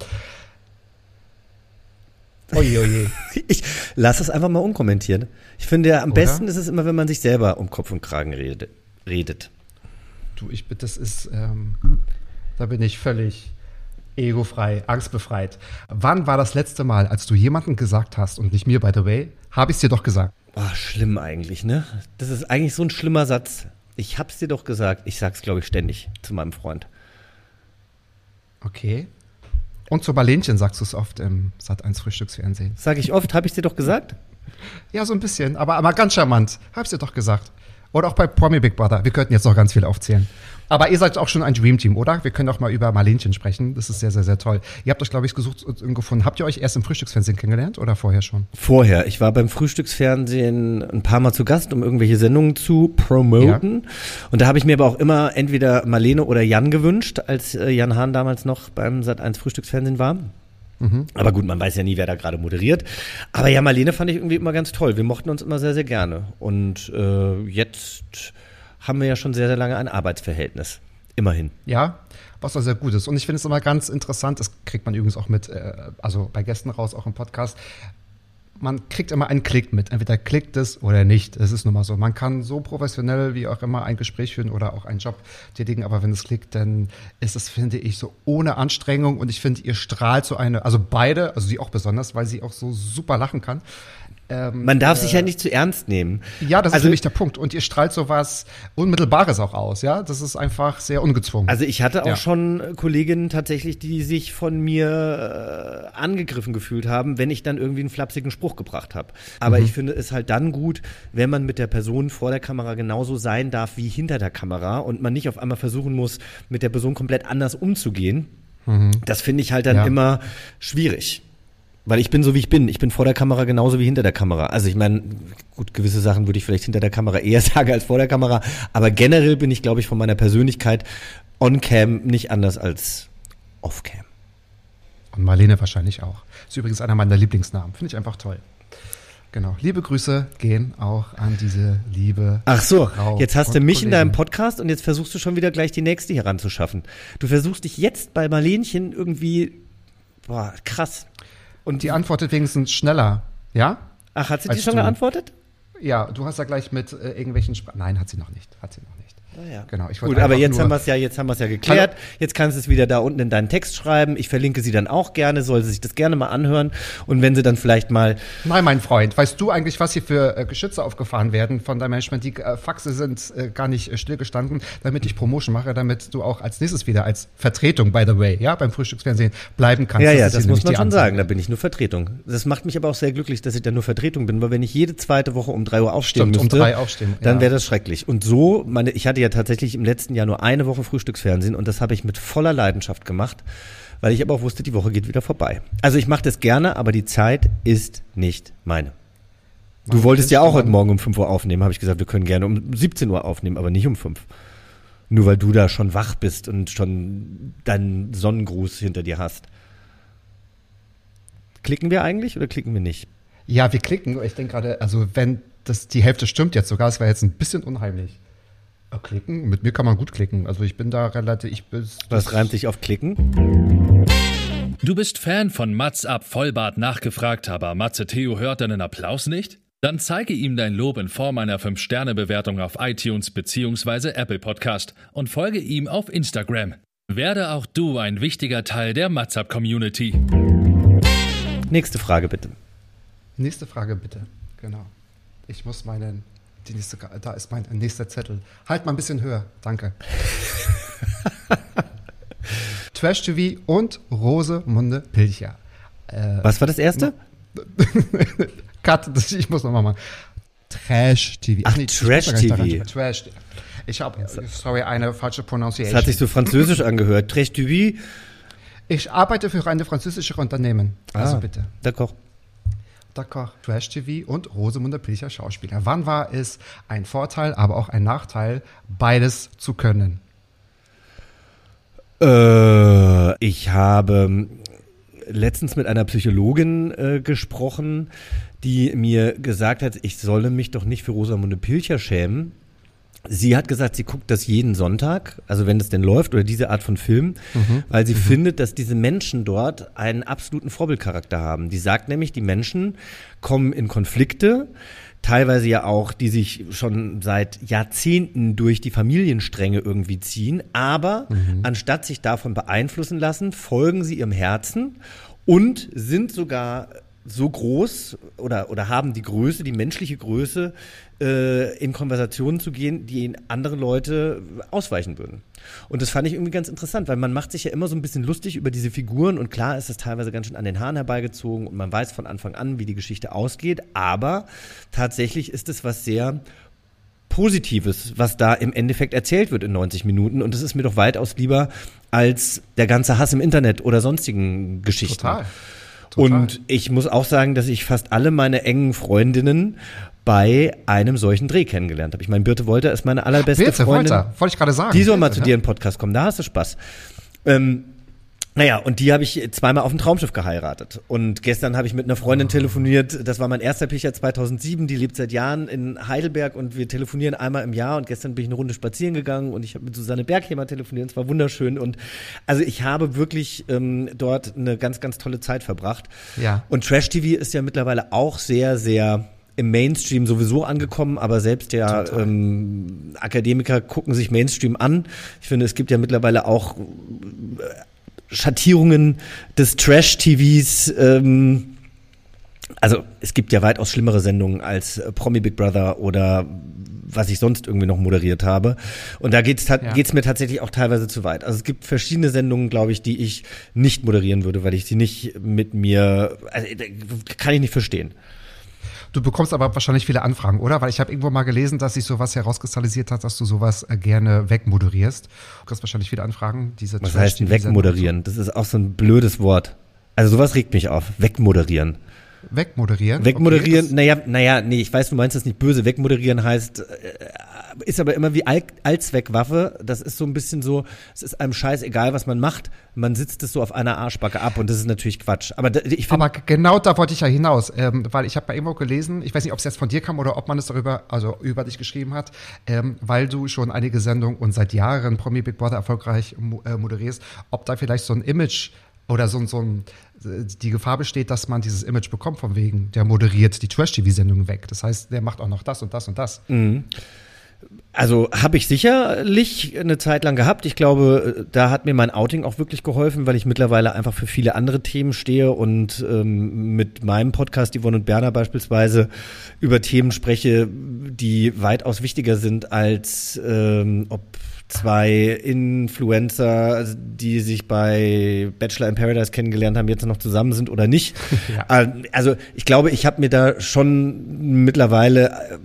Oje, oje. [laughs] Ich lass es einfach mal unkommentiert. Ich finde ja, am Oder? besten ist es immer, wenn man sich selber um Kopf und Kragen redet. redet. Du, ich bin, das ist, ähm, da bin ich völlig egofrei, angstbefreit. Wann war das letzte Mal, als du jemandem gesagt hast, und nicht mir, by the way, habe ich es dir doch gesagt? Boah, schlimm eigentlich, ne? Das ist eigentlich so ein schlimmer Satz. Ich hab's dir doch gesagt. Ich sag's, glaube ich, ständig zu meinem Freund. Okay. Und zu Marlenchen sagst du es oft im Sat1 Frühstücksfernsehen. Sag ich oft, habe ich dir doch gesagt? Ja, so ein bisschen, aber, aber ganz charmant. Hab's dir doch gesagt. Oder auch bei Promi Big Brother. Wir könnten jetzt noch ganz viel aufzählen. Aber ihr seid auch schon ein Dream Team, oder? Wir können auch mal über Marlenchen sprechen. Das ist sehr, sehr, sehr toll. Ihr habt euch, glaube ich, gesucht und gefunden. Habt ihr euch erst im Frühstücksfernsehen kennengelernt oder vorher schon? Vorher. Ich war beim Frühstücksfernsehen ein paar Mal zu Gast, um irgendwelche Sendungen zu promoten. Und da habe ich mir aber auch immer entweder Marlene oder Jan gewünscht, als äh, Jan Hahn damals noch beim Sat1 Frühstücksfernsehen war. Aber gut, man weiß ja nie, wer da gerade moderiert. Aber ja, Marlene fand ich irgendwie immer ganz toll. Wir mochten uns immer sehr, sehr gerne. Und äh, jetzt haben wir ja schon sehr, sehr lange ein Arbeitsverhältnis. Immerhin. Ja, was auch sehr gut ist. Und ich finde es immer ganz interessant, das kriegt man übrigens auch mit, äh, also bei Gästen raus, auch im Podcast. Man kriegt immer einen Klick mit. Entweder klickt es oder nicht. Es ist nun mal so. Man kann so professionell wie auch immer ein Gespräch führen oder auch einen Job tätigen, aber wenn es klickt, dann ist es, finde ich, so ohne Anstrengung. Und ich finde, ihr strahlt so eine, also beide, also sie auch besonders, weil sie auch so super lachen kann. Ähm, Man darf sich ja nicht zu ernst nehmen. ja, das ist also, nämlich der Punkt. Und ihr strahlt so was Unmittelbares auch aus, ja? Das ist einfach sehr ungezwungen. Also ich hatte auch Ja. schon Kolleginnen tatsächlich, die sich von mir äh, angegriffen gefühlt haben, wenn ich dann irgendwie einen flapsigen Spruch gebracht habe. Aber ich finde es halt dann gut, wenn man mit der Person vor der Kamera genauso sein darf wie hinter der Kamera und man nicht auf einmal versuchen muss, mit der Person komplett anders umzugehen. Das finde ich halt dann Ja. immer schwierig. Weil ich bin so wie ich bin. Ich bin vor der Kamera genauso wie hinter der Kamera. Also ich meine, gut, gewisse Sachen würde ich vielleicht hinter der Kamera eher [laughs] sagen als vor der Kamera. Aber generell bin ich, glaube ich, von meiner Persönlichkeit on-cam nicht anders als off-cam. Und Marlene wahrscheinlich auch. Ist übrigens einer meiner Lieblingsnamen. Finde ich einfach toll. Genau. Liebe Grüße gehen auch an diese liebe Ach so, Frau jetzt hast du mich in Kollegin. deinem Podcast und jetzt versuchst du schon wieder gleich die nächste hier ranzuschaffen. Du versuchst dich jetzt bei Marlenchen irgendwie, boah, krass. Und die antwortet wenigstens schneller. Ja? Ach, hat sie Als schon du. geantwortet? Ja, du hast ja gleich mit äh, irgendwelchen Spra Nein, hat sie noch nicht. Hat sie noch nicht. Ja. Genau. Ich Gut, aber jetzt haben wir es ja, jetzt haben wir es ja geklärt. Jetzt kannst du es wieder da unten in deinen Text schreiben. Ich verlinke sie dann auch gerne, soll sie sich das gerne mal anhören. Und wenn sie dann vielleicht mal, Nein, mein Freund, weißt du eigentlich, was hier für äh, Geschütze aufgefahren werden von deinem Management? Die äh, Faxe sind äh, gar nicht äh, stillgestanden, damit ich Promotion mache, damit du auch als nächstes wieder als Vertretung, by the way, ja, beim Frühstücksfernsehen bleiben kannst. ja, ja, ist das muss man schon sagen. Da bin ich nur Vertretung. Das macht mich aber auch sehr glücklich, dass ich da nur Vertretung bin, weil wenn ich jede zweite Woche um drei Uhr aufstehen Stimmt, um müsste, drei aufstehen, dann ja. wäre das schrecklich. Und so, meine, ich hatte ja tatsächlich im letzten Jahr nur eine Woche Frühstücksfernsehen und das habe ich mit voller Leidenschaft gemacht, weil ich aber auch wusste, die Woche geht wieder vorbei. Also ich mache das gerne, aber die Zeit ist nicht meine. Du Wann wolltest ja auch heute Morgen um 5 Uhr aufnehmen, habe ich gesagt, wir können gerne um 17 Uhr aufnehmen, aber nicht um 5. Nur weil du da schon wach bist und schon deinen Sonnengruß hinter dir hast. Klicken wir eigentlich oder klicken wir nicht? Ja, wir klicken. Ich denke gerade, also wenn das die Hälfte stimmt jetzt sogar, es wäre jetzt ein bisschen unheimlich. Klicken? Mit mir kann man gut klicken. Also ich bin da relativ, ich bin. Was reimt sich auf klicken? Du bist Fan von Mats ab Vollbart nachgefragt, aber Matze Theo hört deinen Applaus nicht? Dann zeige ihm dein Lob in Form einer 5-Sterne-Bewertung auf iTunes bzw. Apple Podcast und folge ihm auf Instagram. Werde auch du ein wichtiger Teil der Matzap Community. Nächste Frage bitte. Nächste Frage bitte. Genau. Ich muss meinen. Die nächste, da ist mein nächster Zettel. Halt mal ein bisschen höher. Danke. [laughs] Trash TV und Rosemunde Pilcher. Was war das erste? [laughs] Cut, das, ich muss nochmal machen. Trash TV. Ach, ich Trash TV. daran- Trash. Ich habe, sorry, eine falsche Das Pronunciation. hat sich so französisch angehört. Trash TV. ich arbeite für eine französische Unternehmen. Also Ah, bitte. D'accord. D'accord. Trash TV und Rosemunde Pilcher Schauspieler. Wann war es ein Vorteil, aber auch ein Nachteil, beides zu können? Äh, ich habe letztens mit einer Psychologin äh, gesprochen, die mir gesagt hat, ich solle mich doch nicht für Rosamunde Pilcher schämen. Sie hat gesagt, sie guckt das jeden Sonntag, also wenn es denn läuft oder diese Art von Film, weil sie findet, dass diese Menschen dort einen absoluten Vorbildcharakter haben. Die sagt nämlich, die Menschen kommen in Konflikte, teilweise ja auch, die sich schon seit Jahrzehnten durch die Familienstränge irgendwie ziehen, aber anstatt sich davon beeinflussen lassen, folgen sie ihrem Herzen und sind sogar so groß oder, oder haben die Größe, die menschliche Größe, äh, in Konversationen zu gehen, die andere Leute ausweichen würden. Und das fand ich irgendwie ganz interessant, weil man macht sich ja immer so ein bisschen lustig über diese Figuren und klar ist es teilweise ganz schön an den Haaren herbeigezogen und man weiß von Anfang an, wie die Geschichte ausgeht, aber tatsächlich ist es was sehr Positives, was da im Endeffekt erzählt wird in 90 Minuten und das ist mir doch weitaus lieber als der ganze Hass im Internet oder sonstigen Geschichten. Total. Total. Und ich muss auch sagen, dass ich fast alle meine engen Freundinnen bei einem solchen Dreh kennengelernt habe. Ich meine, Birte Wolter ist meine allerbeste Birte Freundin. Wolter, wollte ich gerade sagen. Die soll mal zu dir im Podcast kommen, da hast du Spaß. Ähm, naja, und die habe ich zweimal auf dem Traumschiff geheiratet. Und gestern habe ich mit einer Freundin Ah. telefoniert, das war mein erster Picher 2007, die lebt seit Jahren in Heidelberg und wir telefonieren einmal im Jahr und gestern bin ich eine Runde spazieren gegangen und ich habe mit Susanne Berghemer telefoniert, und es war wunderschön und also ich habe wirklich ähm, dort eine ganz, ganz tolle Zeit verbracht. Ja. Und Trash TV ist ja mittlerweile auch sehr, sehr im Mainstream sowieso angekommen, aber selbst ja ähm, Akademiker gucken sich Mainstream an. Ich finde, es gibt ja mittlerweile auch äh, Schattierungen des Trash-TVs. Ähm, also es gibt ja weitaus schlimmere Sendungen als äh, Promi Big Brother oder was ich sonst irgendwie noch moderiert habe. Und da geht's Ja. geht's mir tatsächlich auch teilweise zu weit. Also es gibt verschiedene Sendungen, glaube ich, die ich nicht moderieren würde, weil ich sie nicht mit mir, also, äh, kann ich nicht verstehen. Du bekommst aber wahrscheinlich viele Anfragen, oder? Weil ich habe irgendwo mal gelesen, dass sich sowas herauskristallisiert hat, dass du sowas äh, gerne wegmoderierst. Du kriegst wahrscheinlich viele Anfragen. Diese Was heißt denn wegmoderieren? Das ist auch so ein blödes Wort. Also sowas regt mich auf. Wegmoderieren. Wegmoderieren? Wegmoderieren, Okay, naja, naja, nee, ich weiß, du meinst das nicht böse. Wegmoderieren heißt, äh, ist aber immer wie All Allzweckwaffe. Das ist so ein bisschen so, es ist einem scheiß egal, was man macht. Man sitzt es so auf einer Arschbacke ab und das ist natürlich Quatsch. Aber da, ich Aber genau da wollte ich ja hinaus, ähm, weil ich habe bei irgendwo gelesen, ich weiß nicht, ob es jetzt von dir kam oder ob man es darüber, also über dich geschrieben hat, ähm, weil du schon einige Sendungen und seit Jahren Promi Big Brother erfolgreich äh, moderierst, ob da vielleicht so ein Image oder so, ein- so ein, äh, die Gefahr besteht, dass man dieses Image bekommt von wegen, der moderiert die Trash-TV-Sendung weg. Das heißt, der macht auch noch das und das und das. Also habe ich sicherlich eine Zeit lang gehabt. Ich glaube, da hat mir mein Outing auch wirklich geholfen, weil ich mittlerweile einfach für viele andere Themen stehe und ähm, mit meinem Podcast Yvonne und Berner beispielsweise über Themen spreche, die weitaus wichtiger sind als ähm, ob zwei Influencer, also die sich bei Bachelor in Paradise kennengelernt haben, jetzt noch zusammen sind oder nicht. [laughs] Ja. Äh, Also ich glaube, ich habe mir da schon mittlerweile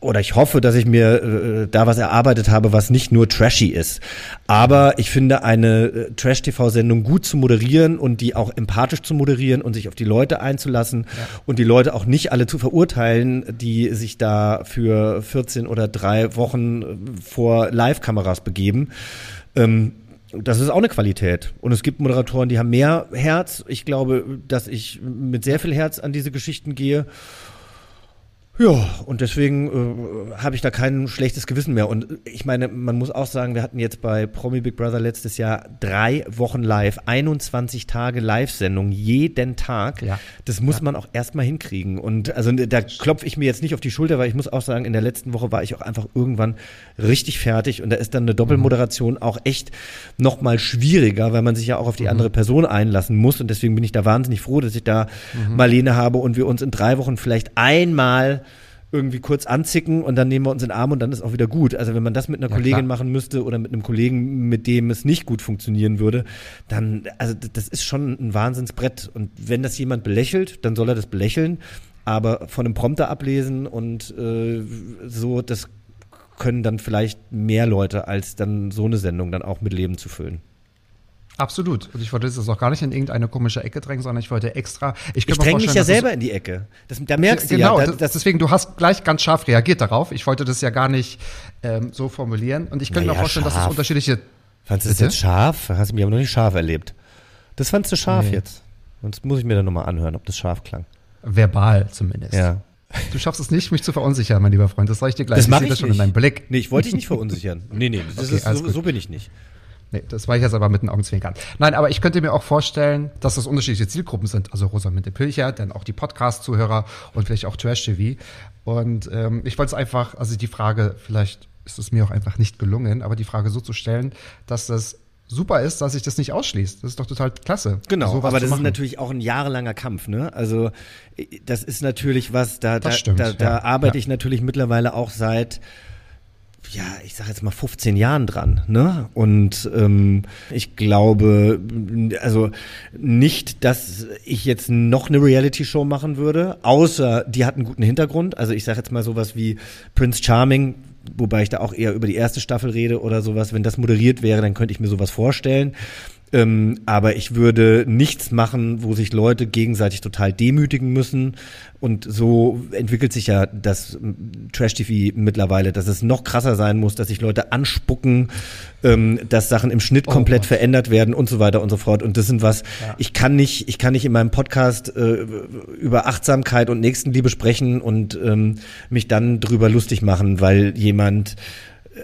oder ich hoffe, dass ich mir äh, da was erarbeitet habe, was nicht nur trashy ist. Aber ich finde, eine äh, Trash-TV-Sendung gut zu moderieren und die auch empathisch zu moderieren und sich auf die Leute einzulassen und die Leute auch nicht alle zu verurteilen, die sich da für 14 oder drei Wochen äh, vor Live-Kameras begeben. Ähm, das ist auch eine Qualität. Und es gibt Moderatoren, die haben mehr Herz. Ich glaube, dass ich mit sehr viel Herz an diese Geschichten gehe. Ja, und deswegen äh, habe ich da kein schlechtes Gewissen mehr. Und ich meine, man muss auch sagen, wir hatten jetzt bei Promi Big Brother letztes Jahr drei Wochen live, 21 Tage Live-Sendung, jeden Tag. Ja. Das muss man auch erstmal hinkriegen. Und also da klopfe ich mir jetzt nicht auf die Schulter, weil ich muss auch sagen, in der letzten Woche war ich auch einfach irgendwann richtig fertig. Und da ist dann eine Doppelmoderation auch echt noch mal schwieriger, weil man sich ja auch auf die andere Person einlassen muss. Und deswegen bin ich da wahnsinnig froh, dass ich da Marlene habe und wir uns in drei Wochen vielleicht einmal irgendwie kurz anzicken und dann nehmen wir uns in den Arm und dann ist auch wieder gut. Also wenn man das mit einer Ja, Kollegin klar. machen müsste oder mit einem Kollegen, mit dem es nicht gut funktionieren würde, dann, also das ist schon ein Wahnsinnsbrett. Und wenn das jemand belächelt, dann soll er das belächeln, aber von einem Prompter ablesen und äh, so, das können dann vielleicht mehr Leute, als dann so eine Sendung dann auch mit Leben zu füllen. Absolut. Und ich wollte das auch gar nicht in irgendeine komische Ecke drängen, sondern ich wollte extra. Ich, Ich mir dränge mich ja selber in die Ecke. Das, da merkst du genau, ja, das, da- das, deswegen, du hast gleich ganz scharf reagiert darauf. Ich wollte das ja gar nicht ähm, so formulieren. Und ich könnte mir Naja, vorstellen, dass es scharf. unterschiedliche. Fandest du das jetzt scharf? Hast du mich aber noch nicht scharf erlebt. Das fandst du scharf Nee. jetzt. Sonst muss ich mir dann nochmal anhören, ob das scharf klang. Verbal zumindest. Ja. Du schaffst es nicht, mich zu verunsichern, mein lieber Freund. Das sage ich dir gleich. Das ich mache sehe ich das schon nicht. in deinem Blick. Nee, ich wollte dich nicht verunsichern. Nee, nee, das [laughs] Okay, ist, so, so bin ich nicht. Nee, das war ich jetzt aber mit den Augenzwinkern. Nein, aber ich könnte mir auch vorstellen, dass das unterschiedliche Zielgruppen sind. Also Rosamunde Pilcher, dann auch die Podcast-Zuhörer und vielleicht auch Trash-TV. Und ähm, ich wollte es einfach, also die Frage, vielleicht ist es mir auch einfach nicht gelungen, aber die Frage so zu stellen, dass das super ist, dass sich das nicht ausschließt. Das ist doch total klasse. Genau, sowas aber das ist natürlich auch ein jahrelanger Kampf, ne? Also äh, das ist natürlich was, da, da, Das stimmt, da, da ja. arbeite Ja. ich natürlich mittlerweile auch seit ja, ich sag jetzt mal 15 Jahren dran, ne? Und ähm, ich glaube, also nicht, dass ich jetzt noch eine Reality-Show machen würde, außer die hat einen guten Hintergrund. Also ich sag jetzt mal sowas wie Prince Charming, wobei ich da auch eher über die erste Staffel rede oder sowas. Wenn das moderiert wäre, dann könnte ich mir sowas vorstellen. Ähm, aber ich würde nichts machen, wo sich Leute gegenseitig total demütigen müssen. Und so entwickelt sich ja das ähm, Trash-TV mittlerweile, dass es noch krasser sein muss, dass sich Leute anspucken, ähm, dass Sachen im Schnitt Oh komplett Gott. verändert werden und so weiter und so fort. Und das sind was, Ja. ich kann nicht, ich kann nicht in meinem Podcast äh, über Achtsamkeit und Nächstenliebe sprechen und ähm, mich dann drüber lustig machen, weil jemand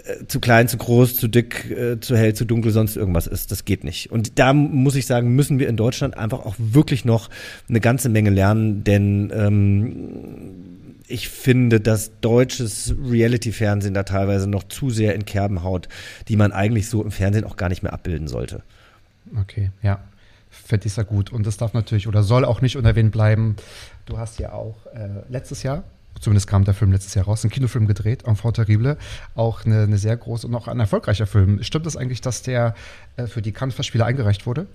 äh, zu klein, zu groß, zu dick, äh, zu hell, zu dunkel, sonst irgendwas ist. Das geht nicht. Und da muss ich sagen, müssen wir in Deutschland einfach auch wirklich noch eine ganze Menge lernen, denn ähm, ich finde, dass deutsches Reality-Fernsehen da teilweise noch zu sehr in Kerben haut, die man eigentlich so im Fernsehen auch gar nicht mehr abbilden sollte. Okay, ja. Fände ich sehr gut. Und das darf natürlich oder soll auch nicht unerwähnt bleiben. Du hast ja auch äh, letztes Jahr, zumindest kam der Film letztes Jahr raus, einen Kinofilm gedreht, Enfant Terrible. Auch eine, eine sehr große und auch ein erfolgreicher Film. Stimmt es eigentlich, dass der äh, für die Cannes-Festspiele eingereicht wurde?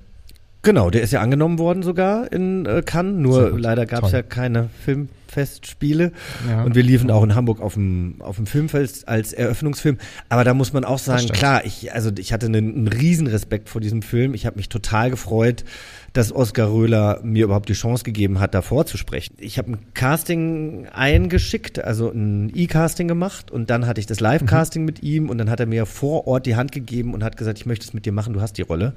Genau, der ist ja angenommen worden sogar in äh, Cannes, nur leider gab es ja keine Filmfestspiele. Ja. Und wir liefen auch in Hamburg auf dem, auf dem Filmfest als Eröffnungsfilm. Aber da muss man auch sagen, klar, ich, also ich hatte einen, einen riesen Respekt vor diesem Film. Ich habe mich total gefreut, dass Oskar Röhler mir überhaupt die Chance gegeben hat, da vorzusprechen. Ich habe ein Casting eingeschickt, also ein E-Casting gemacht und dann hatte ich das Live-Casting mit ihm und dann hat er mir vor Ort die Hand gegeben und hat gesagt, ich möchte es mit dir machen, du hast die Rolle.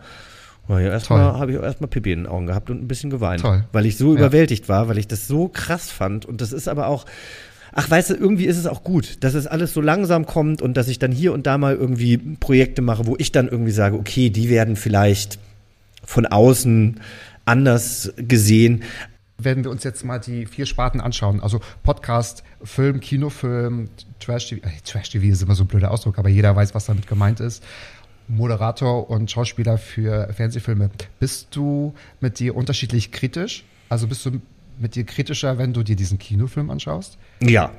Und ja, erstmal habe ich auch erstmal Pipi in den Augen gehabt und ein bisschen geweint, Toll. weil ich so Ja. überwältigt war, weil ich das so krass fand und das ist aber auch Ach, weißt du, irgendwie ist es auch gut, dass es alles so langsam kommt und dass ich dann hier und da mal irgendwie Projekte mache, wo ich dann irgendwie sage, okay, die werden vielleicht von außen anders gesehen. Wenn wir uns jetzt mal die vier Sparten anschauen, also Podcast, Film, Kinofilm, Trash-TV, äh, Trash-TV ist immer so ein blöder Ausdruck, aber jeder weiß, was damit gemeint ist. Moderator und Schauspieler für Fernsehfilme. Bist du mit dir unterschiedlich kritisch? Also bist du mit dir kritischer, wenn du dir diesen Kinofilm anschaust? Ja.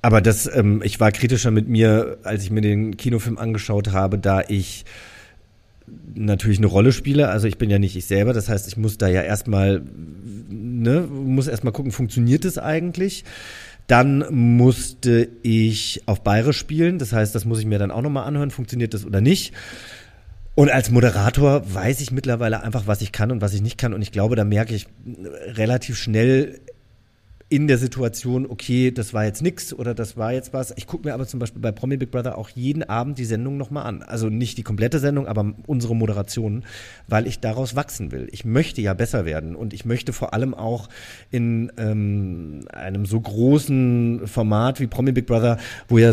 Aber das, ähm, ich war kritischer mit mir, als ich mir den Kinofilm angeschaut habe, da ich natürlich eine Rolle spiele. Also ich bin ja nicht ich selber. Das heißt, ich muss da ja erstmal, ne, muss erstmal gucken, funktioniert es eigentlich? Dann musste ich auf Bayerisch spielen. Das heißt, das muss ich mir dann auch nochmal anhören, funktioniert das oder nicht. Und als Moderator weiß ich mittlerweile einfach, was ich kann und was ich nicht kann. Und ich glaube, da merke ich relativ schnell in der Situation, okay, das war jetzt nix oder das war jetzt was. Ich gucke mir aber zum Beispiel bei Promi Big Brother auch jeden Abend die Sendung nochmal an. Also nicht die komplette Sendung, aber unsere Moderationen, weil ich daraus wachsen will. Ich möchte ja besser werden und ich möchte vor allem auch in ähm, einem so großen Format wie Promi Big Brother, wo ja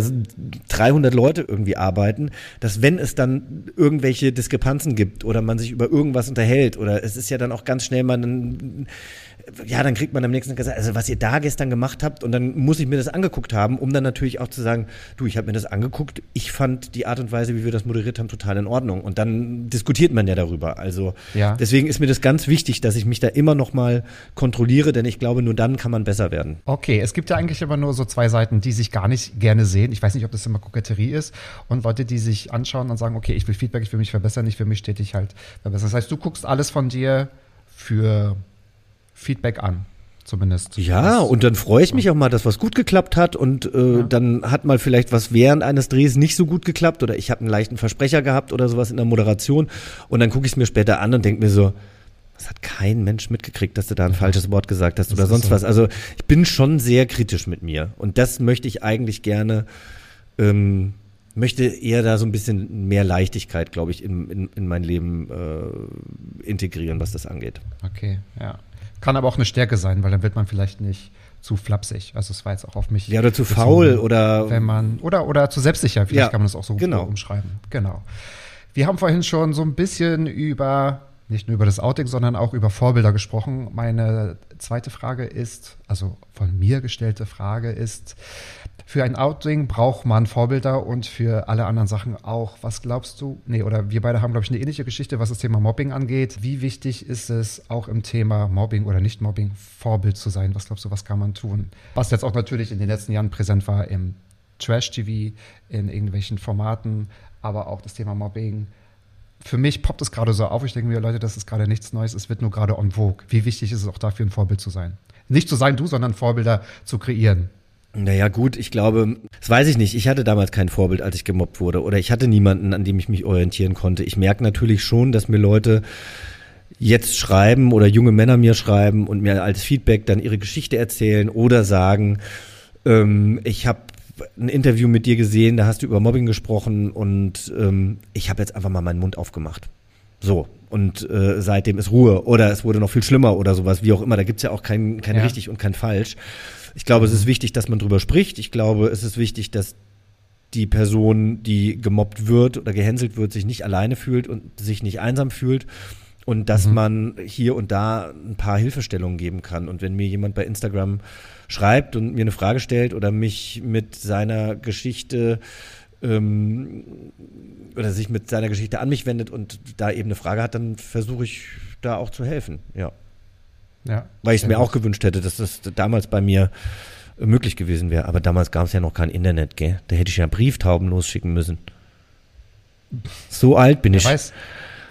300 Leute irgendwie arbeiten, dass wenn es dann irgendwelche Diskrepanzen gibt oder man sich über irgendwas unterhält oder es ist ja dann auch ganz schnell mal ein ja, dann kriegt man am nächsten Tag gesagt, also was ihr da gestern gemacht habt und dann muss ich mir das angeguckt haben, um dann natürlich auch zu sagen, du, ich habe mir das angeguckt, ich fand die Art und Weise, wie wir das moderiert haben, total in Ordnung und dann diskutiert man ja darüber. Also Ja. deswegen ist mir das ganz wichtig, dass ich mich da immer noch mal kontrolliere, denn ich glaube, nur dann kann man besser werden. Okay, es gibt ja eigentlich immer nur so zwei Seiten, die sich gar nicht gerne sehen. Ich weiß nicht, ob das immer Koketterie ist. Und Leute, die sich anschauen und sagen, okay, ich will Feedback, ich will mich verbessern, ich will mich stetig halt verbessern. Das heißt, du guckst alles von dir für Feedback an, zumindest. Ja, Das- und dann freue ich mich auch mal, dass was gut geklappt hat und äh, dann hat mal vielleicht was während eines Drehs nicht so gut geklappt oder ich habe einen leichten Versprecher gehabt oder sowas in der Moderation und dann gucke ich es mir später an und denke mir so, das hat kein Mensch mitgekriegt, dass du da ein falsches Wort gesagt hast oder ist sonst so. was. Also ich bin schon sehr kritisch mit mir und das möchte ich eigentlich gerne, ähm, möchte eher da so ein bisschen mehr Leichtigkeit, glaube ich, in, in, in mein Leben äh, integrieren, was das angeht. Okay, ja. Kann aber auch eine Stärke sein, weil dann wird man vielleicht nicht zu flapsig. Also es war jetzt auch auf mich. Ja, oder zu bezogen, faul oder wenn man oder oder zu selbstsicher. Vielleicht Ja, kann man das auch so genau. umschreiben. Genau. Wir haben vorhin schon so ein bisschen über nicht nur über das Outing, sondern auch über Vorbilder gesprochen. Meine zweite Frage ist, also von mir gestellte Frage ist, für ein Outing braucht man Vorbilder und für alle anderen Sachen auch. Was glaubst du? Nee, oder wir beide haben, glaube ich, eine ähnliche Geschichte, was das Thema Mobbing angeht. Wie wichtig ist es auch im Thema Mobbing oder Nicht-Mobbing Vorbild zu sein? Was glaubst du, was kann man tun? Was jetzt auch natürlich in den letzten Jahren präsent war im Trash-TV, in irgendwelchen Formaten, aber auch das Thema Mobbing. Für mich poppt es gerade so auf. Ich denke mir, Leute, das ist gerade nichts Neues. Es wird nur gerade on vogue. Wie wichtig ist es auch dafür, ein Vorbild zu sein? Nicht zu sein du, sondern Vorbilder zu kreieren. Naja, gut, ich glaube, das weiß ich nicht. Ich hatte damals kein Vorbild, als ich gemobbt wurde. Oder ich hatte niemanden, an dem ich mich orientieren konnte. Ich merke natürlich schon, dass mir Leute jetzt schreiben oder junge Männer mir schreiben und mir als Feedback dann ihre Geschichte erzählen oder sagen, ähm, ich habe ein Interview mit dir gesehen, da hast du über Mobbing gesprochen und ähm, ich habe jetzt einfach mal meinen Mund aufgemacht. So. Und äh, seitdem ist Ruhe oder es wurde noch viel schlimmer oder sowas, wie auch immer. Da gibt's ja auch kein, kein Ja. richtig und kein falsch. Ich glaube, es ist wichtig, dass man drüber spricht. Ich glaube, es ist wichtig, dass die Person, die gemobbt wird oder gehänselt wird, sich nicht alleine fühlt und sich nicht einsam fühlt. Und dass man hier und da ein paar Hilfestellungen geben kann. Und wenn mir jemand bei Instagram schreibt und mir eine Frage stellt oder mich mit seiner Geschichte ähm, oder sich mit seiner Geschichte an mich wendet und da eben eine Frage hat, dann versuche ich da auch zu helfen. Ja. Ja. Weil ich es mir auch gewünscht hätte, dass das damals bei mir äh, möglich gewesen wäre. Aber damals gab es ja noch kein Internet, gell? Da hätte ich ja Brieftauben losschicken müssen. So alt bin Wer ich. weiß,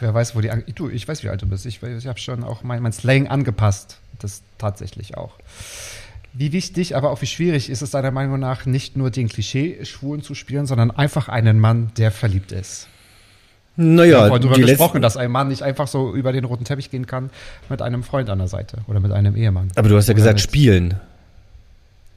wer weiß, wo die. Du, ich weiß, wie alt du bist. Ich, ich habe schon auch mein, mein Slang angepasst. Das tatsächlich auch. Wie wichtig, aber auch wie schwierig ist es deiner Meinung nach, nicht nur den Klischee-Schwulen zu spielen, sondern einfach einen Mann, der verliebt ist? Wir Naja, haben vorhin darüber gesprochen, dass ein Mann nicht einfach so über den roten Teppich gehen kann mit einem Freund an der Seite oder mit einem Ehemann. aber du hast ja Oder gesagt, spielen.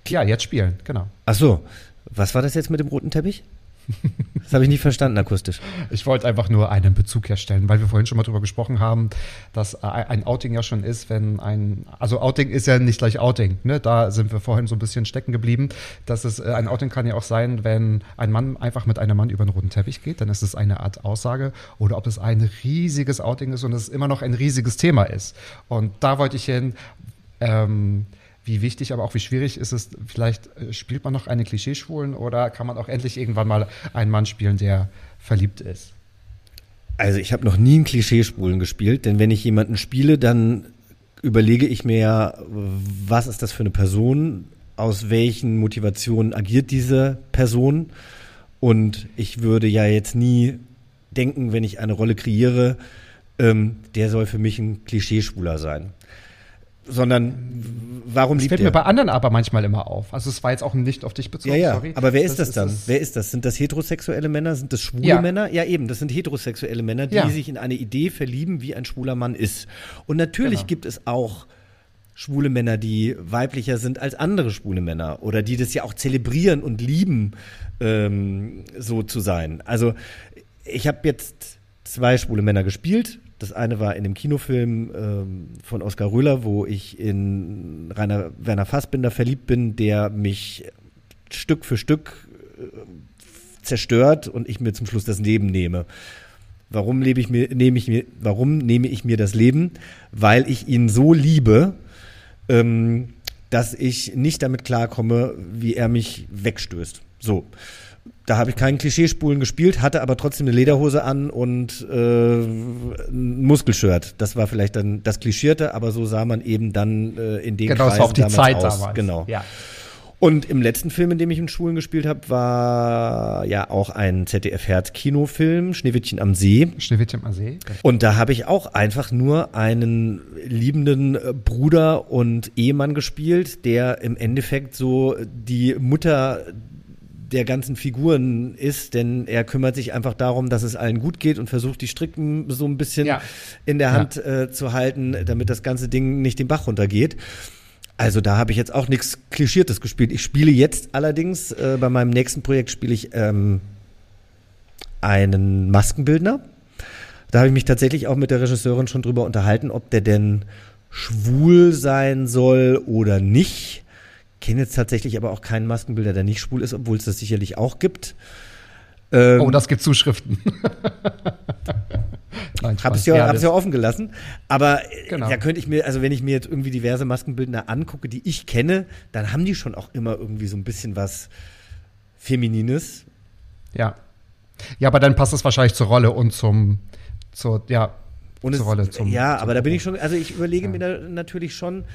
Ja, jetzt spielen, genau. Ach so. Was war das jetzt mit dem roten Teppich? [laughs] Das habe ich nicht verstanden akustisch. Ich wollte einfach nur einen Bezug herstellen, weil wir vorhin schon mal drüber gesprochen haben, dass äh, ein Outing ja schon ist, wenn ein, also Outing ist ja nicht gleich Outing, ne? Da sind wir vorhin so ein bisschen stecken geblieben. Dass es, äh, ein Outing kann ja auch sein, wenn ein Mann einfach mit einem Mann über den roten Teppich geht, dann ist es eine Art Aussage. Oder ob es ein riesiges Outing ist und es immer noch ein riesiges Thema ist. Und da wollte ich hin, ähm, wie wichtig, aber auch wie schwierig ist es, vielleicht äh, spielt man noch einen Klischeeschwulen oder kann man auch endlich irgendwann mal einen Mann spielen, der verliebt ist? Also ich habe noch nie einen Klischeespulen gespielt, denn wenn ich jemanden spiele, dann überlege ich mir ja, was ist das für eine Person, aus welchen Motivationen agiert diese Person und ich würde ja jetzt nie denken, wenn ich eine Rolle kreiere, ähm, der soll für mich ein Klischeeschwuler sein. Sondern warum Das liebt fällt er? mir bei anderen aber manchmal immer auf. Also es war jetzt auch nicht auf dich bezogen, Ja, ja. sorry. Aber wer ist das, dann? es- wer ist das? Sind das heterosexuelle Männer? Sind das schwule Ja. Männer? Ja, eben. Das sind heterosexuelle Männer, die Ja. sich in eine Idee verlieben, wie ein schwuler Mann ist. Und natürlich Genau. gibt es auch schwule Männer, die weiblicher sind als andere schwule Männer oder die das ja auch zelebrieren und lieben, ähm, so zu sein. Also ich habe jetzt zwei schwule Männer gespielt. Das eine war in dem Kinofilm ähm, von Oskar Röhler, wo ich in Rainer Werner Fassbinder verliebt bin, der mich Stück für Stück äh, zerstört und ich mir zum Schluss das Leben nehme. Warum lebe ich mir, nehme ich mir, warum nehme ich mir das Leben? Weil ich ihn so liebe, ähm, dass ich nicht damit klarkomme, wie er mich wegstößt. So. Da habe ich keinen Klischeespulen gespielt, hatte aber trotzdem eine Lederhose an und äh, ein Muskelshirt. Das war vielleicht dann das Klischierte, aber so sah man eben dann äh, in den Genau, Kreisen auch die damals Zeit aus. damals. Genau. Ja. Und im letzten Film, in dem ich in Schulen gespielt habe, war ja auch ein ZDF-Herz-Kinofilm, Schneewittchen am See. Schneewittchen am See. Und da habe ich auch einfach nur einen liebenden äh, Bruder und Ehemann gespielt, der im Endeffekt so die Mutter der ganzen Figuren ist, denn er kümmert sich einfach darum, dass es allen gut geht und versucht, die Stricken so ein bisschen Ja. in der Ja. Hand äh, zu halten, damit das ganze Ding nicht den Bach runtergeht. Also da habe ich jetzt auch nichts Klischiertes gespielt. Ich spiele jetzt allerdings, äh, bei meinem nächsten Projekt spiele ich ähm, einen Maskenbildner. Da habe ich mich tatsächlich auch mit der Regisseurin schon drüber unterhalten, ob der denn schwul sein soll oder nicht. Kenne jetzt tatsächlich aber auch keinen Maskenbilder, der nicht schwul ist, obwohl es das sicherlich auch gibt. Ähm, Oh, das gibt Zuschriften. [laughs] Habe es ja, Ja, hab's ja offen gelassen. Aber äh, Genau. da könnte ich mir, also wenn ich mir jetzt irgendwie diverse Maskenbildner angucke, die ich kenne, dann haben die schon auch immer irgendwie so ein bisschen was Feminines. Ja. Ja, aber dann passt es wahrscheinlich zur Rolle und zum, zur, ja, Und zur es, Rolle. Zum, ja, zum aber da bin ich schon, also ich überlege mir da natürlich schon,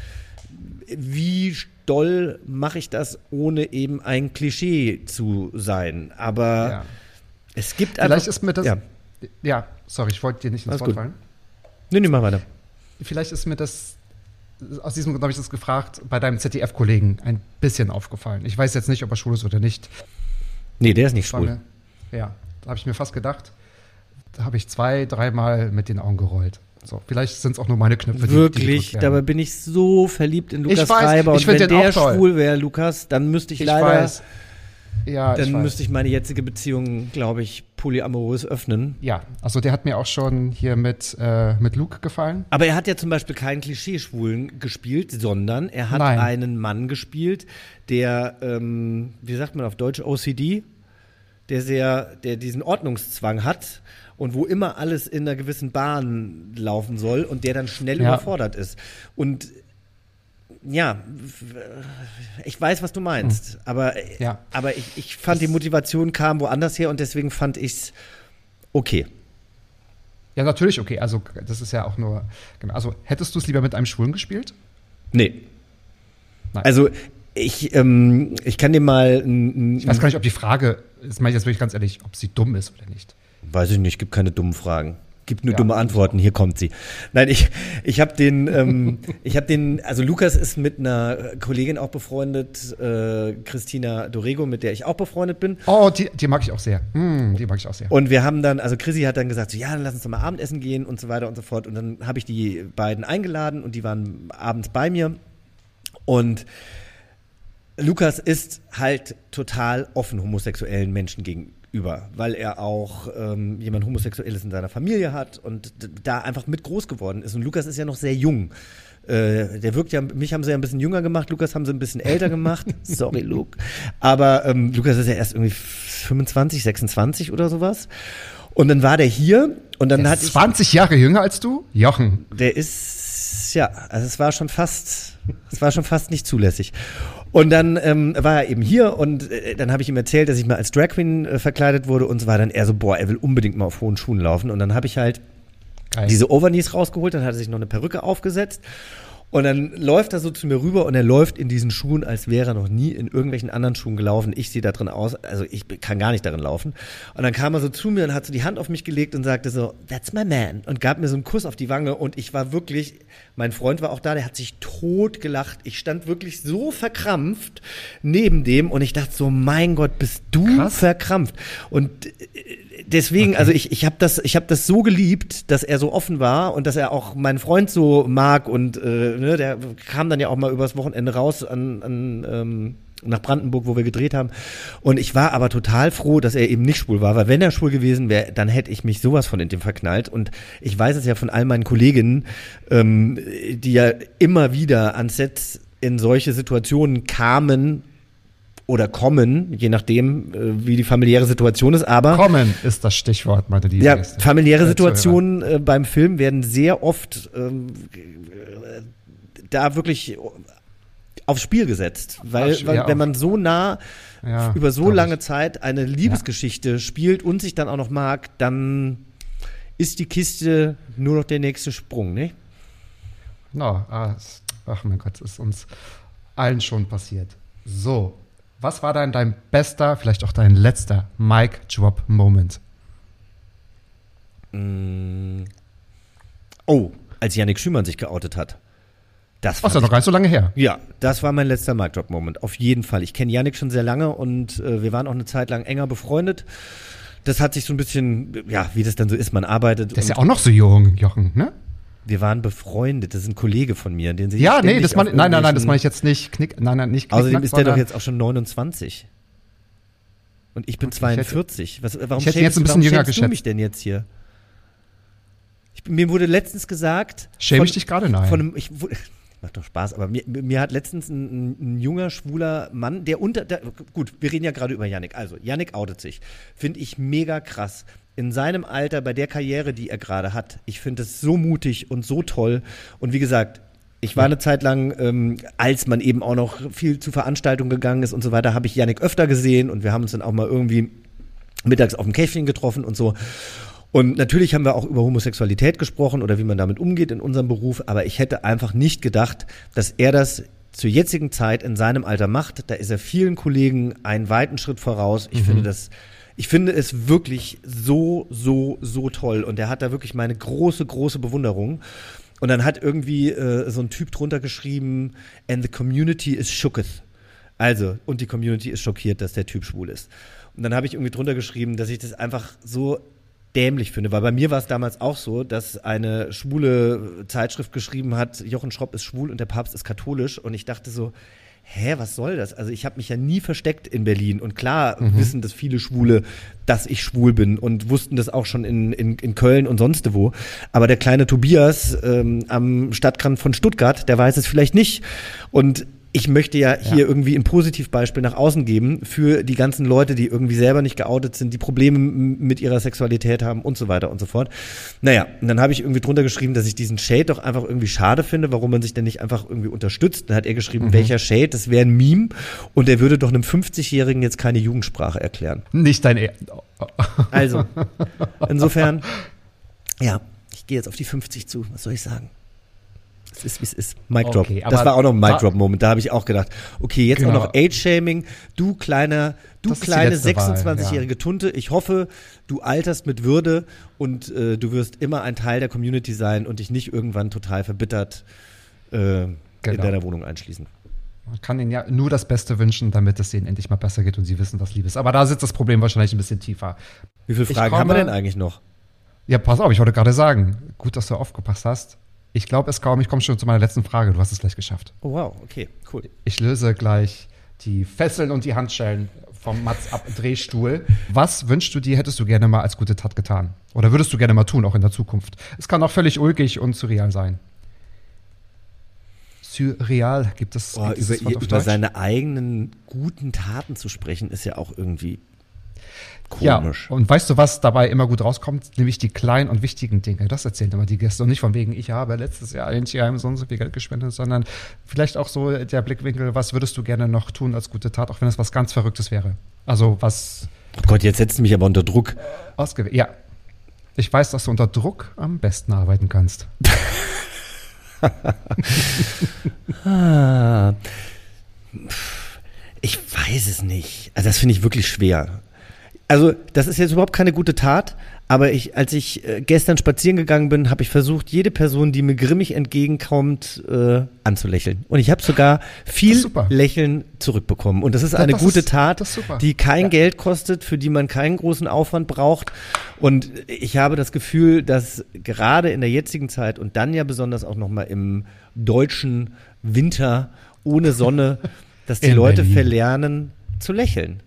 wie doll mache ich das, ohne eben ein Klischee zu sein. Aber Ja. es gibt Vielleicht einfach, ist mir das. Ja. Ja, sorry, ich wollte dir nicht ins Alles Wort gut. fallen. Nee, nee, mach weiter. Vielleicht ist mir das, aus diesem Grund habe ich das gefragt, bei deinem ZDF-Kollegen ein bisschen aufgefallen. Ich weiß jetzt nicht, ob er schwul ist oder nicht. Nee, der ist nicht schwul. Ja, da habe ich mir fast gedacht. Da habe ich zwei, dreimal mit den Augen gerollt. So, vielleicht sind es auch nur meine Knöpfe, die- die Wirklich, werden. dabei bin ich so verliebt in Lukas Ich weiß, Schreiber. ich Und wenn der schwul wäre, Lukas, dann müsste ich, Ich leider, weiß. Ja, ich dann weiß. müsste ich meine jetzige Beziehung, glaube ich, polyamorös öffnen. Ja, also der hat mir auch schon hier mit, äh, mit Luke gefallen. Aber er hat ja zum Beispiel keinen Klischeeschwulen gespielt, sondern er hat Nein. einen Mann gespielt, der, ähm, wie sagt man auf Deutsch, OCD, der sehr, der diesen Ordnungszwang hat und wo immer alles in einer gewissen Bahn laufen soll und der dann schnell Ja. überfordert ist. Und ja, ich weiß, was du meinst, aber, Hm. Ja. aber ich, ich fand, die Motivation kam woanders her und deswegen fand ich es okay. Ja, natürlich, okay. Also, das ist ja auch nur. Genau. Also, hättest du es lieber mit einem Schwulen gespielt? Nee. Nein. Also ich, ähm, ich kann dir mal, Ich weiß gar nicht, ob die Frage, das meine ich jetzt wirklich ganz ehrlich, ob sie dumm ist oder nicht. Weiß ich nicht, gibt keine dummen Fragen. Gibt nur Ja, dumme Antworten. Hier kommt sie. Nein, ich, ich habe den, ähm, [laughs] ich habe den, also Lukas ist mit einer Kollegin auch befreundet, äh, Christina Dorego, mit der ich auch befreundet bin. Oh, die, die mag ich auch sehr. Hm, die mag ich auch sehr. Und wir haben dann, also Chrissy hat dann gesagt, so, ja, dann lass uns doch mal Abendessen gehen und so weiter und so fort. Und dann habe ich die beiden eingeladen und die waren abends bei mir. Und Lukas ist halt total offen homosexuellen Menschen gegenüber, weil er auch ähm, jemand Homosexuelles in seiner Familie hat und da einfach mit groß geworden ist. Und Lukas ist ja noch sehr jung. Äh, der wirkt ja, mich haben sie ja ein bisschen jünger gemacht, Lukas haben sie ein bisschen älter gemacht. [laughs] Sorry, Luke. Aber ähm, Lukas ist ja erst irgendwie 25, 26 oder sowas. Und dann war der hier und dann Der hat ist ich, 20 Jahre jünger als du? Jochen. der ist, ja, also es war schon fast, es war schon fast nicht zulässig. Und dann ähm, war er eben hier und äh, dann habe ich ihm erzählt, dass ich mal als Drag Queen äh, verkleidet wurde und so war dann er so, boah, er will unbedingt mal auf hohen Schuhen laufen. Und dann habe ich halt Geil. diese Overknees rausgeholt, dann hat er sich noch eine Perücke aufgesetzt. Und dann läuft er so zu mir rüber und er läuft in diesen Schuhen, als wäre er noch nie in irgendwelchen anderen Schuhen gelaufen. Ich sehe da drin aus, also ich kann gar nicht darin laufen. Und dann kam er so zu mir und hat so die Hand auf mich gelegt und sagte so, that's my man. Und gab mir so einen Kuss auf die Wange und ich war wirklich, mein Freund war auch da, der hat sich tot gelacht. Ich stand wirklich so verkrampft neben dem und ich dachte so, mein Gott, bist du Krass. verkrampft. Und deswegen, also ich, ich habe das, ich habe das so geliebt, dass er so offen war und dass er auch meinen Freund so mag und äh, ne, der kam dann ja auch mal übers Wochenende raus an, an ähm, nach Brandenburg, wo wir gedreht haben. Und ich war aber total froh, dass er eben nicht schwul war, weil wenn er schwul gewesen wäre, dann hätte ich mich sowas von in dem verknallt. Und ich weiß es ja von all meinen Kolleginnen, ähm, die ja immer wieder ans Set in solche Situationen kamen oder kommen, je nachdem, äh, wie die familiäre Situation ist. Aber Kommen ist das Stichwort, meine liebe ja, familiäre Äh, Situationen äh, beim Film werden sehr oft ähm, äh, da wirklich aufs Spiel gesetzt. Weil, weil ja, wenn man so nah Ja, über so lange ich. Zeit eine Liebesgeschichte spielt und sich dann auch noch mag, dann ist die Kiste nur noch der nächste Sprung, ne? No, ah, ach mein Gott, es ist uns allen schon passiert. So, was war denn dein bester, vielleicht auch dein letzter Mic-Drop-Moment? Oh, als Yannick Schümann sich geoutet hat. Das Ach, ist ja noch gar nicht so lange her. Ja, das war mein letzter Mic Drop Moment. Auf jeden Fall. Ich kenne Yannick schon sehr lange und äh, wir waren auch eine Zeit lang enger befreundet. Das hat sich so ein bisschen, ja, wie das dann so ist, man arbeitet. Der ist ja auch noch so jung, Jochen, ne? Wir waren befreundet. Das ist ein Kollege von mir, den ich Ja, nee, das meine nein, nein, nein, das meine ich jetzt nicht. Knick, nein, nein, nicht Außerdem Knickknack, ist der doch jetzt auch schon 29. Und ich bin Gut, ich hätte- 42. Was, warum ich hätte schämst- jetzt ein bisschen jünger schämst du geschätzt. mich denn jetzt hier? Ich, mir wurde letztens gesagt. Schäme von- ich dich gerade? Nein. Von einem, ich, [laughs] macht doch Spaß, aber mir, mir hat letztens ein, ein, ein junger, schwuler Mann, der unter. Der, gut, wir reden ja gerade über Yannick. Also, Yannick outet sich. Finde ich mega krass. In seinem Alter, bei der Karriere, die er gerade hat, ich finde es so mutig und so toll. Und wie gesagt, ich war eine Zeit lang, ähm, als man eben auch noch viel zu Veranstaltungen gegangen ist und so weiter, habe ich Yannick öfter gesehen und wir haben uns dann auch mal irgendwie mittags auf dem Käffchen getroffen und so. Und natürlich haben wir auch über Homosexualität gesprochen oder wie man damit umgeht in unserem Beruf, aber ich hätte einfach nicht gedacht, dass er das zur jetzigen Zeit in seinem Alter macht. Da ist er vielen Kollegen einen weiten Schritt voraus. Ich finde das, ich finde es wirklich so, so, so toll. Und er hat da wirklich meine große, große Bewunderung. Und dann hat irgendwie äh, so ein Typ drunter geschrieben, and the community is shooketh. Also, und die Community ist schockiert, dass der Typ schwul ist. Und dann habe ich irgendwie drunter geschrieben, dass ich das einfach so dämlich finde, weil bei mir war es damals auch so, dass eine schwule Zeitschrift geschrieben hat, Jochen Schropp ist schwul und der Papst ist katholisch und ich dachte so, hä, was soll das? Also ich habe mich ja nie versteckt in Berlin und klar wissen das viele Schwule, dass ich schwul bin und wussten das auch schon in, in, in Köln und sonst wo. Aber der kleine Tobias ähm, am Stadtrand von Stuttgart, der weiß es vielleicht nicht und ich möchte ja hier irgendwie ein Positivbeispiel nach außen geben für die ganzen Leute, die irgendwie selber nicht geoutet sind, die Probleme mit ihrer Sexualität haben und so weiter und so fort. Naja, und dann habe ich irgendwie drunter geschrieben, dass ich diesen Shade doch einfach irgendwie schade finde, warum man sich denn nicht einfach irgendwie unterstützt. Dann hat er geschrieben, welcher Shade, das wäre ein Meme und er würde doch einem 50-Jährigen jetzt keine Jugendsprache erklären. Nicht dein er Also, [laughs] insofern, ja, ich gehe jetzt auf die 50 zu, was soll ich sagen? Es ist, wie es ist. Mic Drop. Okay, das war auch noch ein Mic wa- Drop-Moment. Da habe ich auch gedacht, okay, jetzt Genau. auch noch Age-Shaming. Du kleiner, du Das kleine letzte Wahl, 26-jährige Tunte. Ich hoffe, du alterst mit Würde und äh, du wirst immer ein Teil der Community sein und dich nicht irgendwann total verbittert äh, in Genau. deiner Wohnung einschließen. Man kann ihnen ja nur das Beste wünschen, damit es ihnen endlich mal besser geht und sie wissen, was Liebe ist. Aber da sitzt das Problem wahrscheinlich ein bisschen tiefer. Wie viele Fragen haben wir komme- denn eigentlich noch? Ja, pass auf, ich wollte gerade sagen, gut, dass du aufgepasst hast. Ich glaube es kaum, ich komme schon zu meiner letzten Frage. Du hast es gleich geschafft. Oh wow, okay, cool. Ich löse gleich die Fesseln und die Handschellen vom Mats ab Drehstuhl. Was wünschst du dir, hättest du gerne mal als gute Tat getan? Oder würdest du gerne mal tun, auch in der Zukunft? Es kann auch völlig ulkig und surreal sein. Surreal gibt es, Oh, gibt es über, auf über seine eigenen guten Taten zu sprechen, ist ja auch irgendwie Ja, komisch. und weißt du, was dabei immer gut rauskommt? Nämlich die kleinen und wichtigen Dinge. Das erzählen immer die Gäste. Und nicht von wegen, ich habe letztes Jahr in Tierheim so und so viel Geld gespendet, sondern vielleicht auch so der Blickwinkel, was würdest du gerne noch tun als gute Tat, auch wenn es was ganz Verrücktes wäre. Also was Oh Gott, jetzt setzt du mich aber unter Druck. ausgewählt. Ja. Ich weiß, dass du unter Druck am besten arbeiten kannst. [laughs] [laughs] Ah, ich weiß es nicht. Also das finde ich wirklich schwer. Also das ist jetzt überhaupt keine gute Tat, aber ich, als ich äh, gestern spazieren gegangen bin, habe ich versucht, jede Person, die mir grimmig entgegenkommt, äh, anzulächeln. Und ich habe sogar viel. Lächeln zurückbekommen. Und das ist eine das gute ist- Tat, die kein Ja. Geld kostet, für die man keinen großen Aufwand braucht. Und ich habe das Gefühl, dass gerade in der jetzigen Zeit und dann ja besonders auch nochmal im deutschen Winter ohne Sonne, [laughs] dass die In Leute Berlin. verlernen zu lächeln.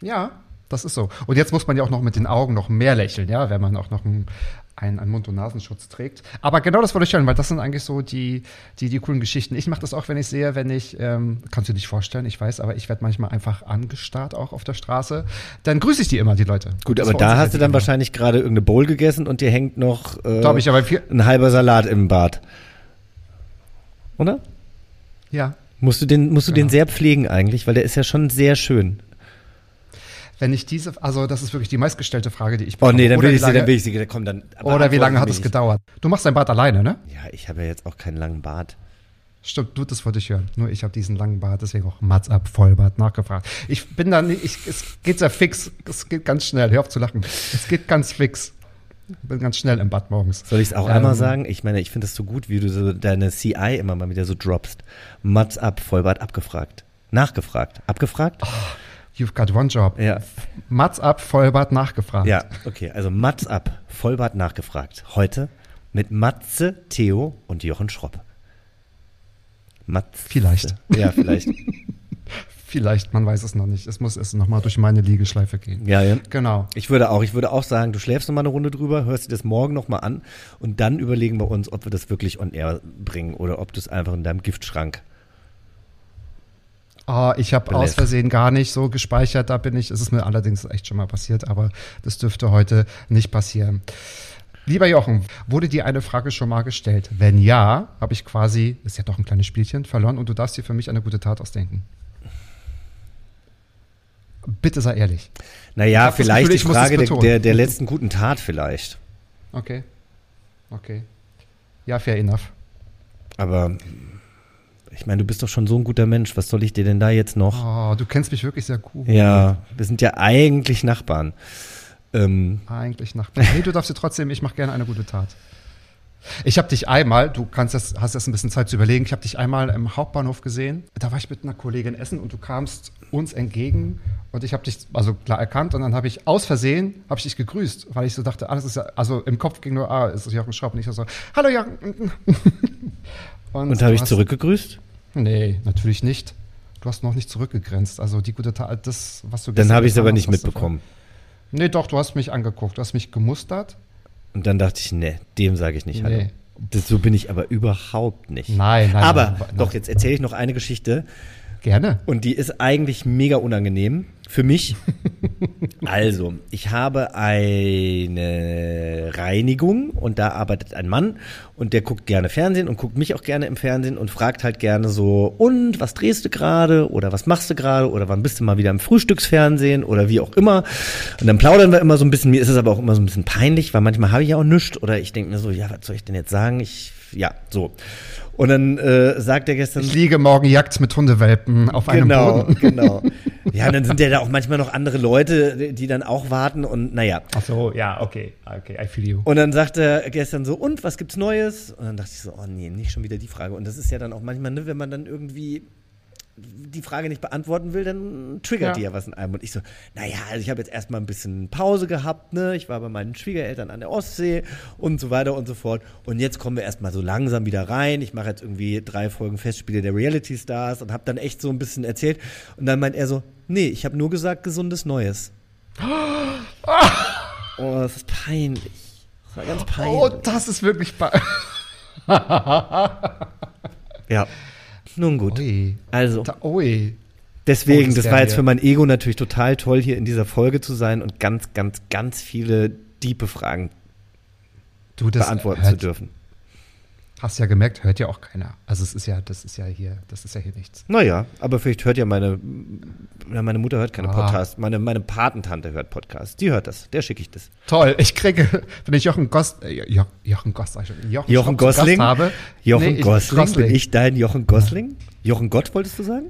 Ja, das ist so. Und jetzt muss man ja auch noch mit den Augen noch mehr lächeln, ja, wenn man auch noch einen, einen, Mund- und Nasenschutz trägt. Aber genau das wollte ich hören, weil das sind eigentlich so die, die, die coolen Geschichten. Ich mache das auch, wenn ich sehe, wenn ich, ähm, kannst du dir nicht vorstellen, ich weiß, aber ich werde manchmal einfach angestarrt auch auf der Straße. Dann grüße ich die immer, die Leute. Gut, Das aber da hast du dann immer. wahrscheinlich gerade irgendeine Bowl gegessen und dir hängt noch äh, ich, aber ein halber Salat im Bad. oder? Ja. Musst du den, musst du den Genau. sehr pflegen eigentlich, weil der ist ja schon sehr schön. Wenn ich diese, also das ist wirklich die meistgestellte Frage, die ich Oh nee, dann Oder will ich sie, dann will ich sie, komm, dann. Oder wie lange hat es gedauert? Du machst dein Bart alleine, ne? Ja, ich habe ja jetzt auch keinen langen Bart. Stimmt, du, das wollte ich hören. Nur ich habe diesen langen Bart, deswegen auch Mats ab, Vollbart nachgefragt. Ich bin da nicht, ich, es geht sehr fix. Es geht ganz schnell. Hör auf zu lachen. Es geht ganz fix. Ich bin ganz schnell im Bad morgens. Soll ich es auch Ähm, einmal sagen? Ich meine, ich finde es so gut, wie du so deine CI immer mal wieder so droppst. Mats ab, Vollbart abgefragt. Nachgefragt. Abgefragt? You've got one job. Ja. Mats ab, Vollbart nachgefragt. Ja, okay. Also Mats ab, Vollbart nachgefragt. Heute mit Matze, Theo und Jochen Schropp. Matze. Vielleicht. Ja, vielleicht. [laughs] Vielleicht, man weiß es noch nicht. Es muss es nochmal durch meine Liegeschleife gehen. ja, ja. Genau. Ich würde auch, ich würde auch sagen, du schläfst noch mal eine Runde drüber, hörst dir das morgen noch mal an und dann überlegen wir uns, ob wir das wirklich on air bringen oder ob du es einfach in deinem Giftschrank. Ah, ich habe aus Versehen gar nicht so gespeichert. Da bin ich. Es ist mir allerdings echt schon mal passiert, aber das dürfte heute nicht passieren. Lieber Jochen, wurde dir eine Frage schon mal gestellt? Wenn ja, habe ich quasi, ist ja doch ein kleines Spielchen, verloren und du darfst dir für mich eine gute Tat ausdenken. Bitte sei ehrlich. Ich Naja, vielleicht Gefühl, die Frage der, der, der letzten guten Tat vielleicht. Okay. Okay. Ja, fair enough. Aber ich meine, du bist doch schon so ein guter Mensch. Was soll ich dir denn da jetzt noch? Oh, du kennst mich wirklich sehr gut. Ja, wir sind ja eigentlich Nachbarn. Ähm, Eigentlich nach. Nee, du darfst dir trotzdem, ich mache gerne eine gute Tat. Ich habe dich einmal, du kannst das, hast jetzt ein bisschen Zeit zu überlegen, ich habe dich einmal im Hauptbahnhof gesehen. Da war ich mit einer Kollegin essen und du kamst uns entgegen und ich habe dich also klar erkannt und dann habe ich aus Versehen habe ich dich gegrüßt, weil ich so dachte, alles ist ja, also im Kopf ging nur, ah, ist das Jochen Schraub und ich so, hallo Jochen. [laughs] und habe du ich zurückgegrüßt? Nee, natürlich nicht. Du hast noch nicht zurückgegrenzt. Also die gute Tat, das, was du Dann habe ich es aber nicht mitbekommen. Nee, doch, du hast mich angeguckt, du hast mich gemustert. Und dann dachte ich, nee, dem sage ich nicht Hallo. Nee. Das, so bin ich aber überhaupt nicht. Nein, nein, Aber nein, nein. doch, jetzt erzähle ich noch eine Geschichte. Gerne. Und die ist eigentlich mega unangenehm für mich. [laughs] also, ich habe eine Reinigung und da arbeitet ein Mann und der guckt gerne Fernsehen und guckt mich auch gerne im Fernsehen und fragt halt gerne so, und was drehst du gerade oder was machst du gerade oder wann bist du mal wieder im Frühstücksfernsehen oder wie auch immer. Und dann plaudern wir immer so ein bisschen, mir ist es aber auch immer so ein bisschen peinlich, weil manchmal habe ich ja auch nichts oder ich denke mir so, ja, was soll ich denn jetzt sagen? Ich, ja, so. Und dann äh, sagt er gestern. Ich liege morgen Jagd mit Hundewelpen auf einem Genau, Boden. [laughs] genau. [laughs] Ja, und dann sind ja da auch manchmal noch andere Leute, die dann auch warten und naja. Ach so, ja, okay, okay, I feel you. Und dann sagt er gestern so, und was gibt's Neues? Und dann dachte ich so, oh nee, nicht schon wieder die Frage. Und das ist ja dann auch manchmal, ne, wenn man dann irgendwie die Frage nicht beantworten will, dann triggert Ja. die ja was in einem. Und ich so, naja, also ich habe jetzt erstmal ein bisschen Pause gehabt, ne? Ich war bei meinen Schwiegereltern an der Ostsee und so weiter und so fort. Und jetzt kommen wir erstmal so langsam wieder rein. Ich mache jetzt irgendwie drei Folgen Festspiele der Reality Stars und habe dann echt so ein bisschen erzählt. Und dann meint er so, nee, ich habe nur gesagt, gesundes Neues. [gasps] Oh, das ist peinlich. Das war ganz peinlich. Oh, das ist wirklich. ba- Ja. [laughs] Nun gut. Ui. Also, Da, ui. deswegen, das war jetzt für mein Ego natürlich total toll, hier in dieser Folge zu sein und ganz, ganz, ganz viele diepe Fragen Du, beantworten hört, zu dürfen. Hast ja gemerkt, hört ja auch keiner. Also es ist ja, das ist ja hier, das ist ja hier nichts. Naja, aber vielleicht hört ja meine, meine Mutter hört keine Ah. Podcasts. Meine, meine Patentante hört Podcasts. Die hört das. Der schicke ich das. Toll, ich kriege, wenn ich Jochen Gost, äh, jo, Jochen Gost, schon, Jochen, Jochen Gosling. Habe. Jochen Nee, ich- Gosling. Bin ich dein Jochen Gosling? Jochen Gott wolltest du sagen?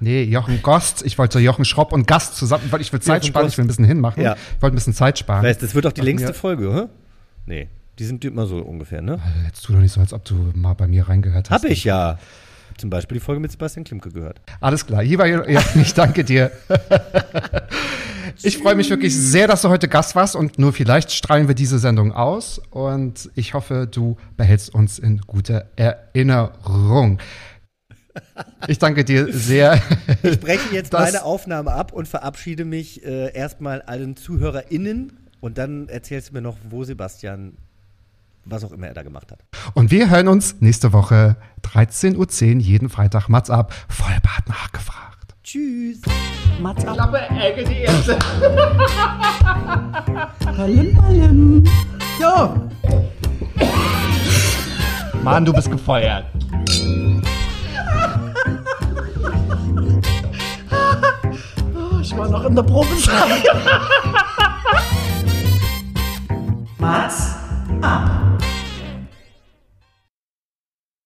Nee, Jochen Gost, ich wollte Jochen Schropp und Gast zusammen, weil ich will Zeit Jochen sparen, Gost. ich will ein bisschen hinmachen. Ja. Ich wollte ein bisschen Zeit sparen. Weißt, das wird doch die längste Folge, hä? Nee, die sind immer so ungefähr, ne? Jetzt tu doch nicht so, als ob du mal bei mir reingehört hast. Hab ich ja. Zum Beispiel die Folge mit Sebastian Klimke gehört. Alles klar. Lieber Jochen, [laughs] ich danke dir. Ich freue mich wirklich sehr, dass du heute Gast warst und nur vielleicht strahlen wir diese Sendung aus und ich hoffe, du behältst uns in guter Erinnerung. Ich danke dir sehr. [laughs] Ich breche jetzt meine Aufnahme ab und verabschiede mich äh, erstmal allen ZuhörerInnen und dann erzählst du mir noch, wo Sebastian, was auch immer er da gemacht hat. Und wir hören uns nächste Woche 13.10 Uhr jeden Freitag Mats ab. Vollbart nachgefragt. Tschüss. Mats ab. Klappe, Ecke, die erste. [laughs] Hallim, hallim. Jo. Mann, du bist gefeuert. Oh, ich war noch in der Probe. Mats ab.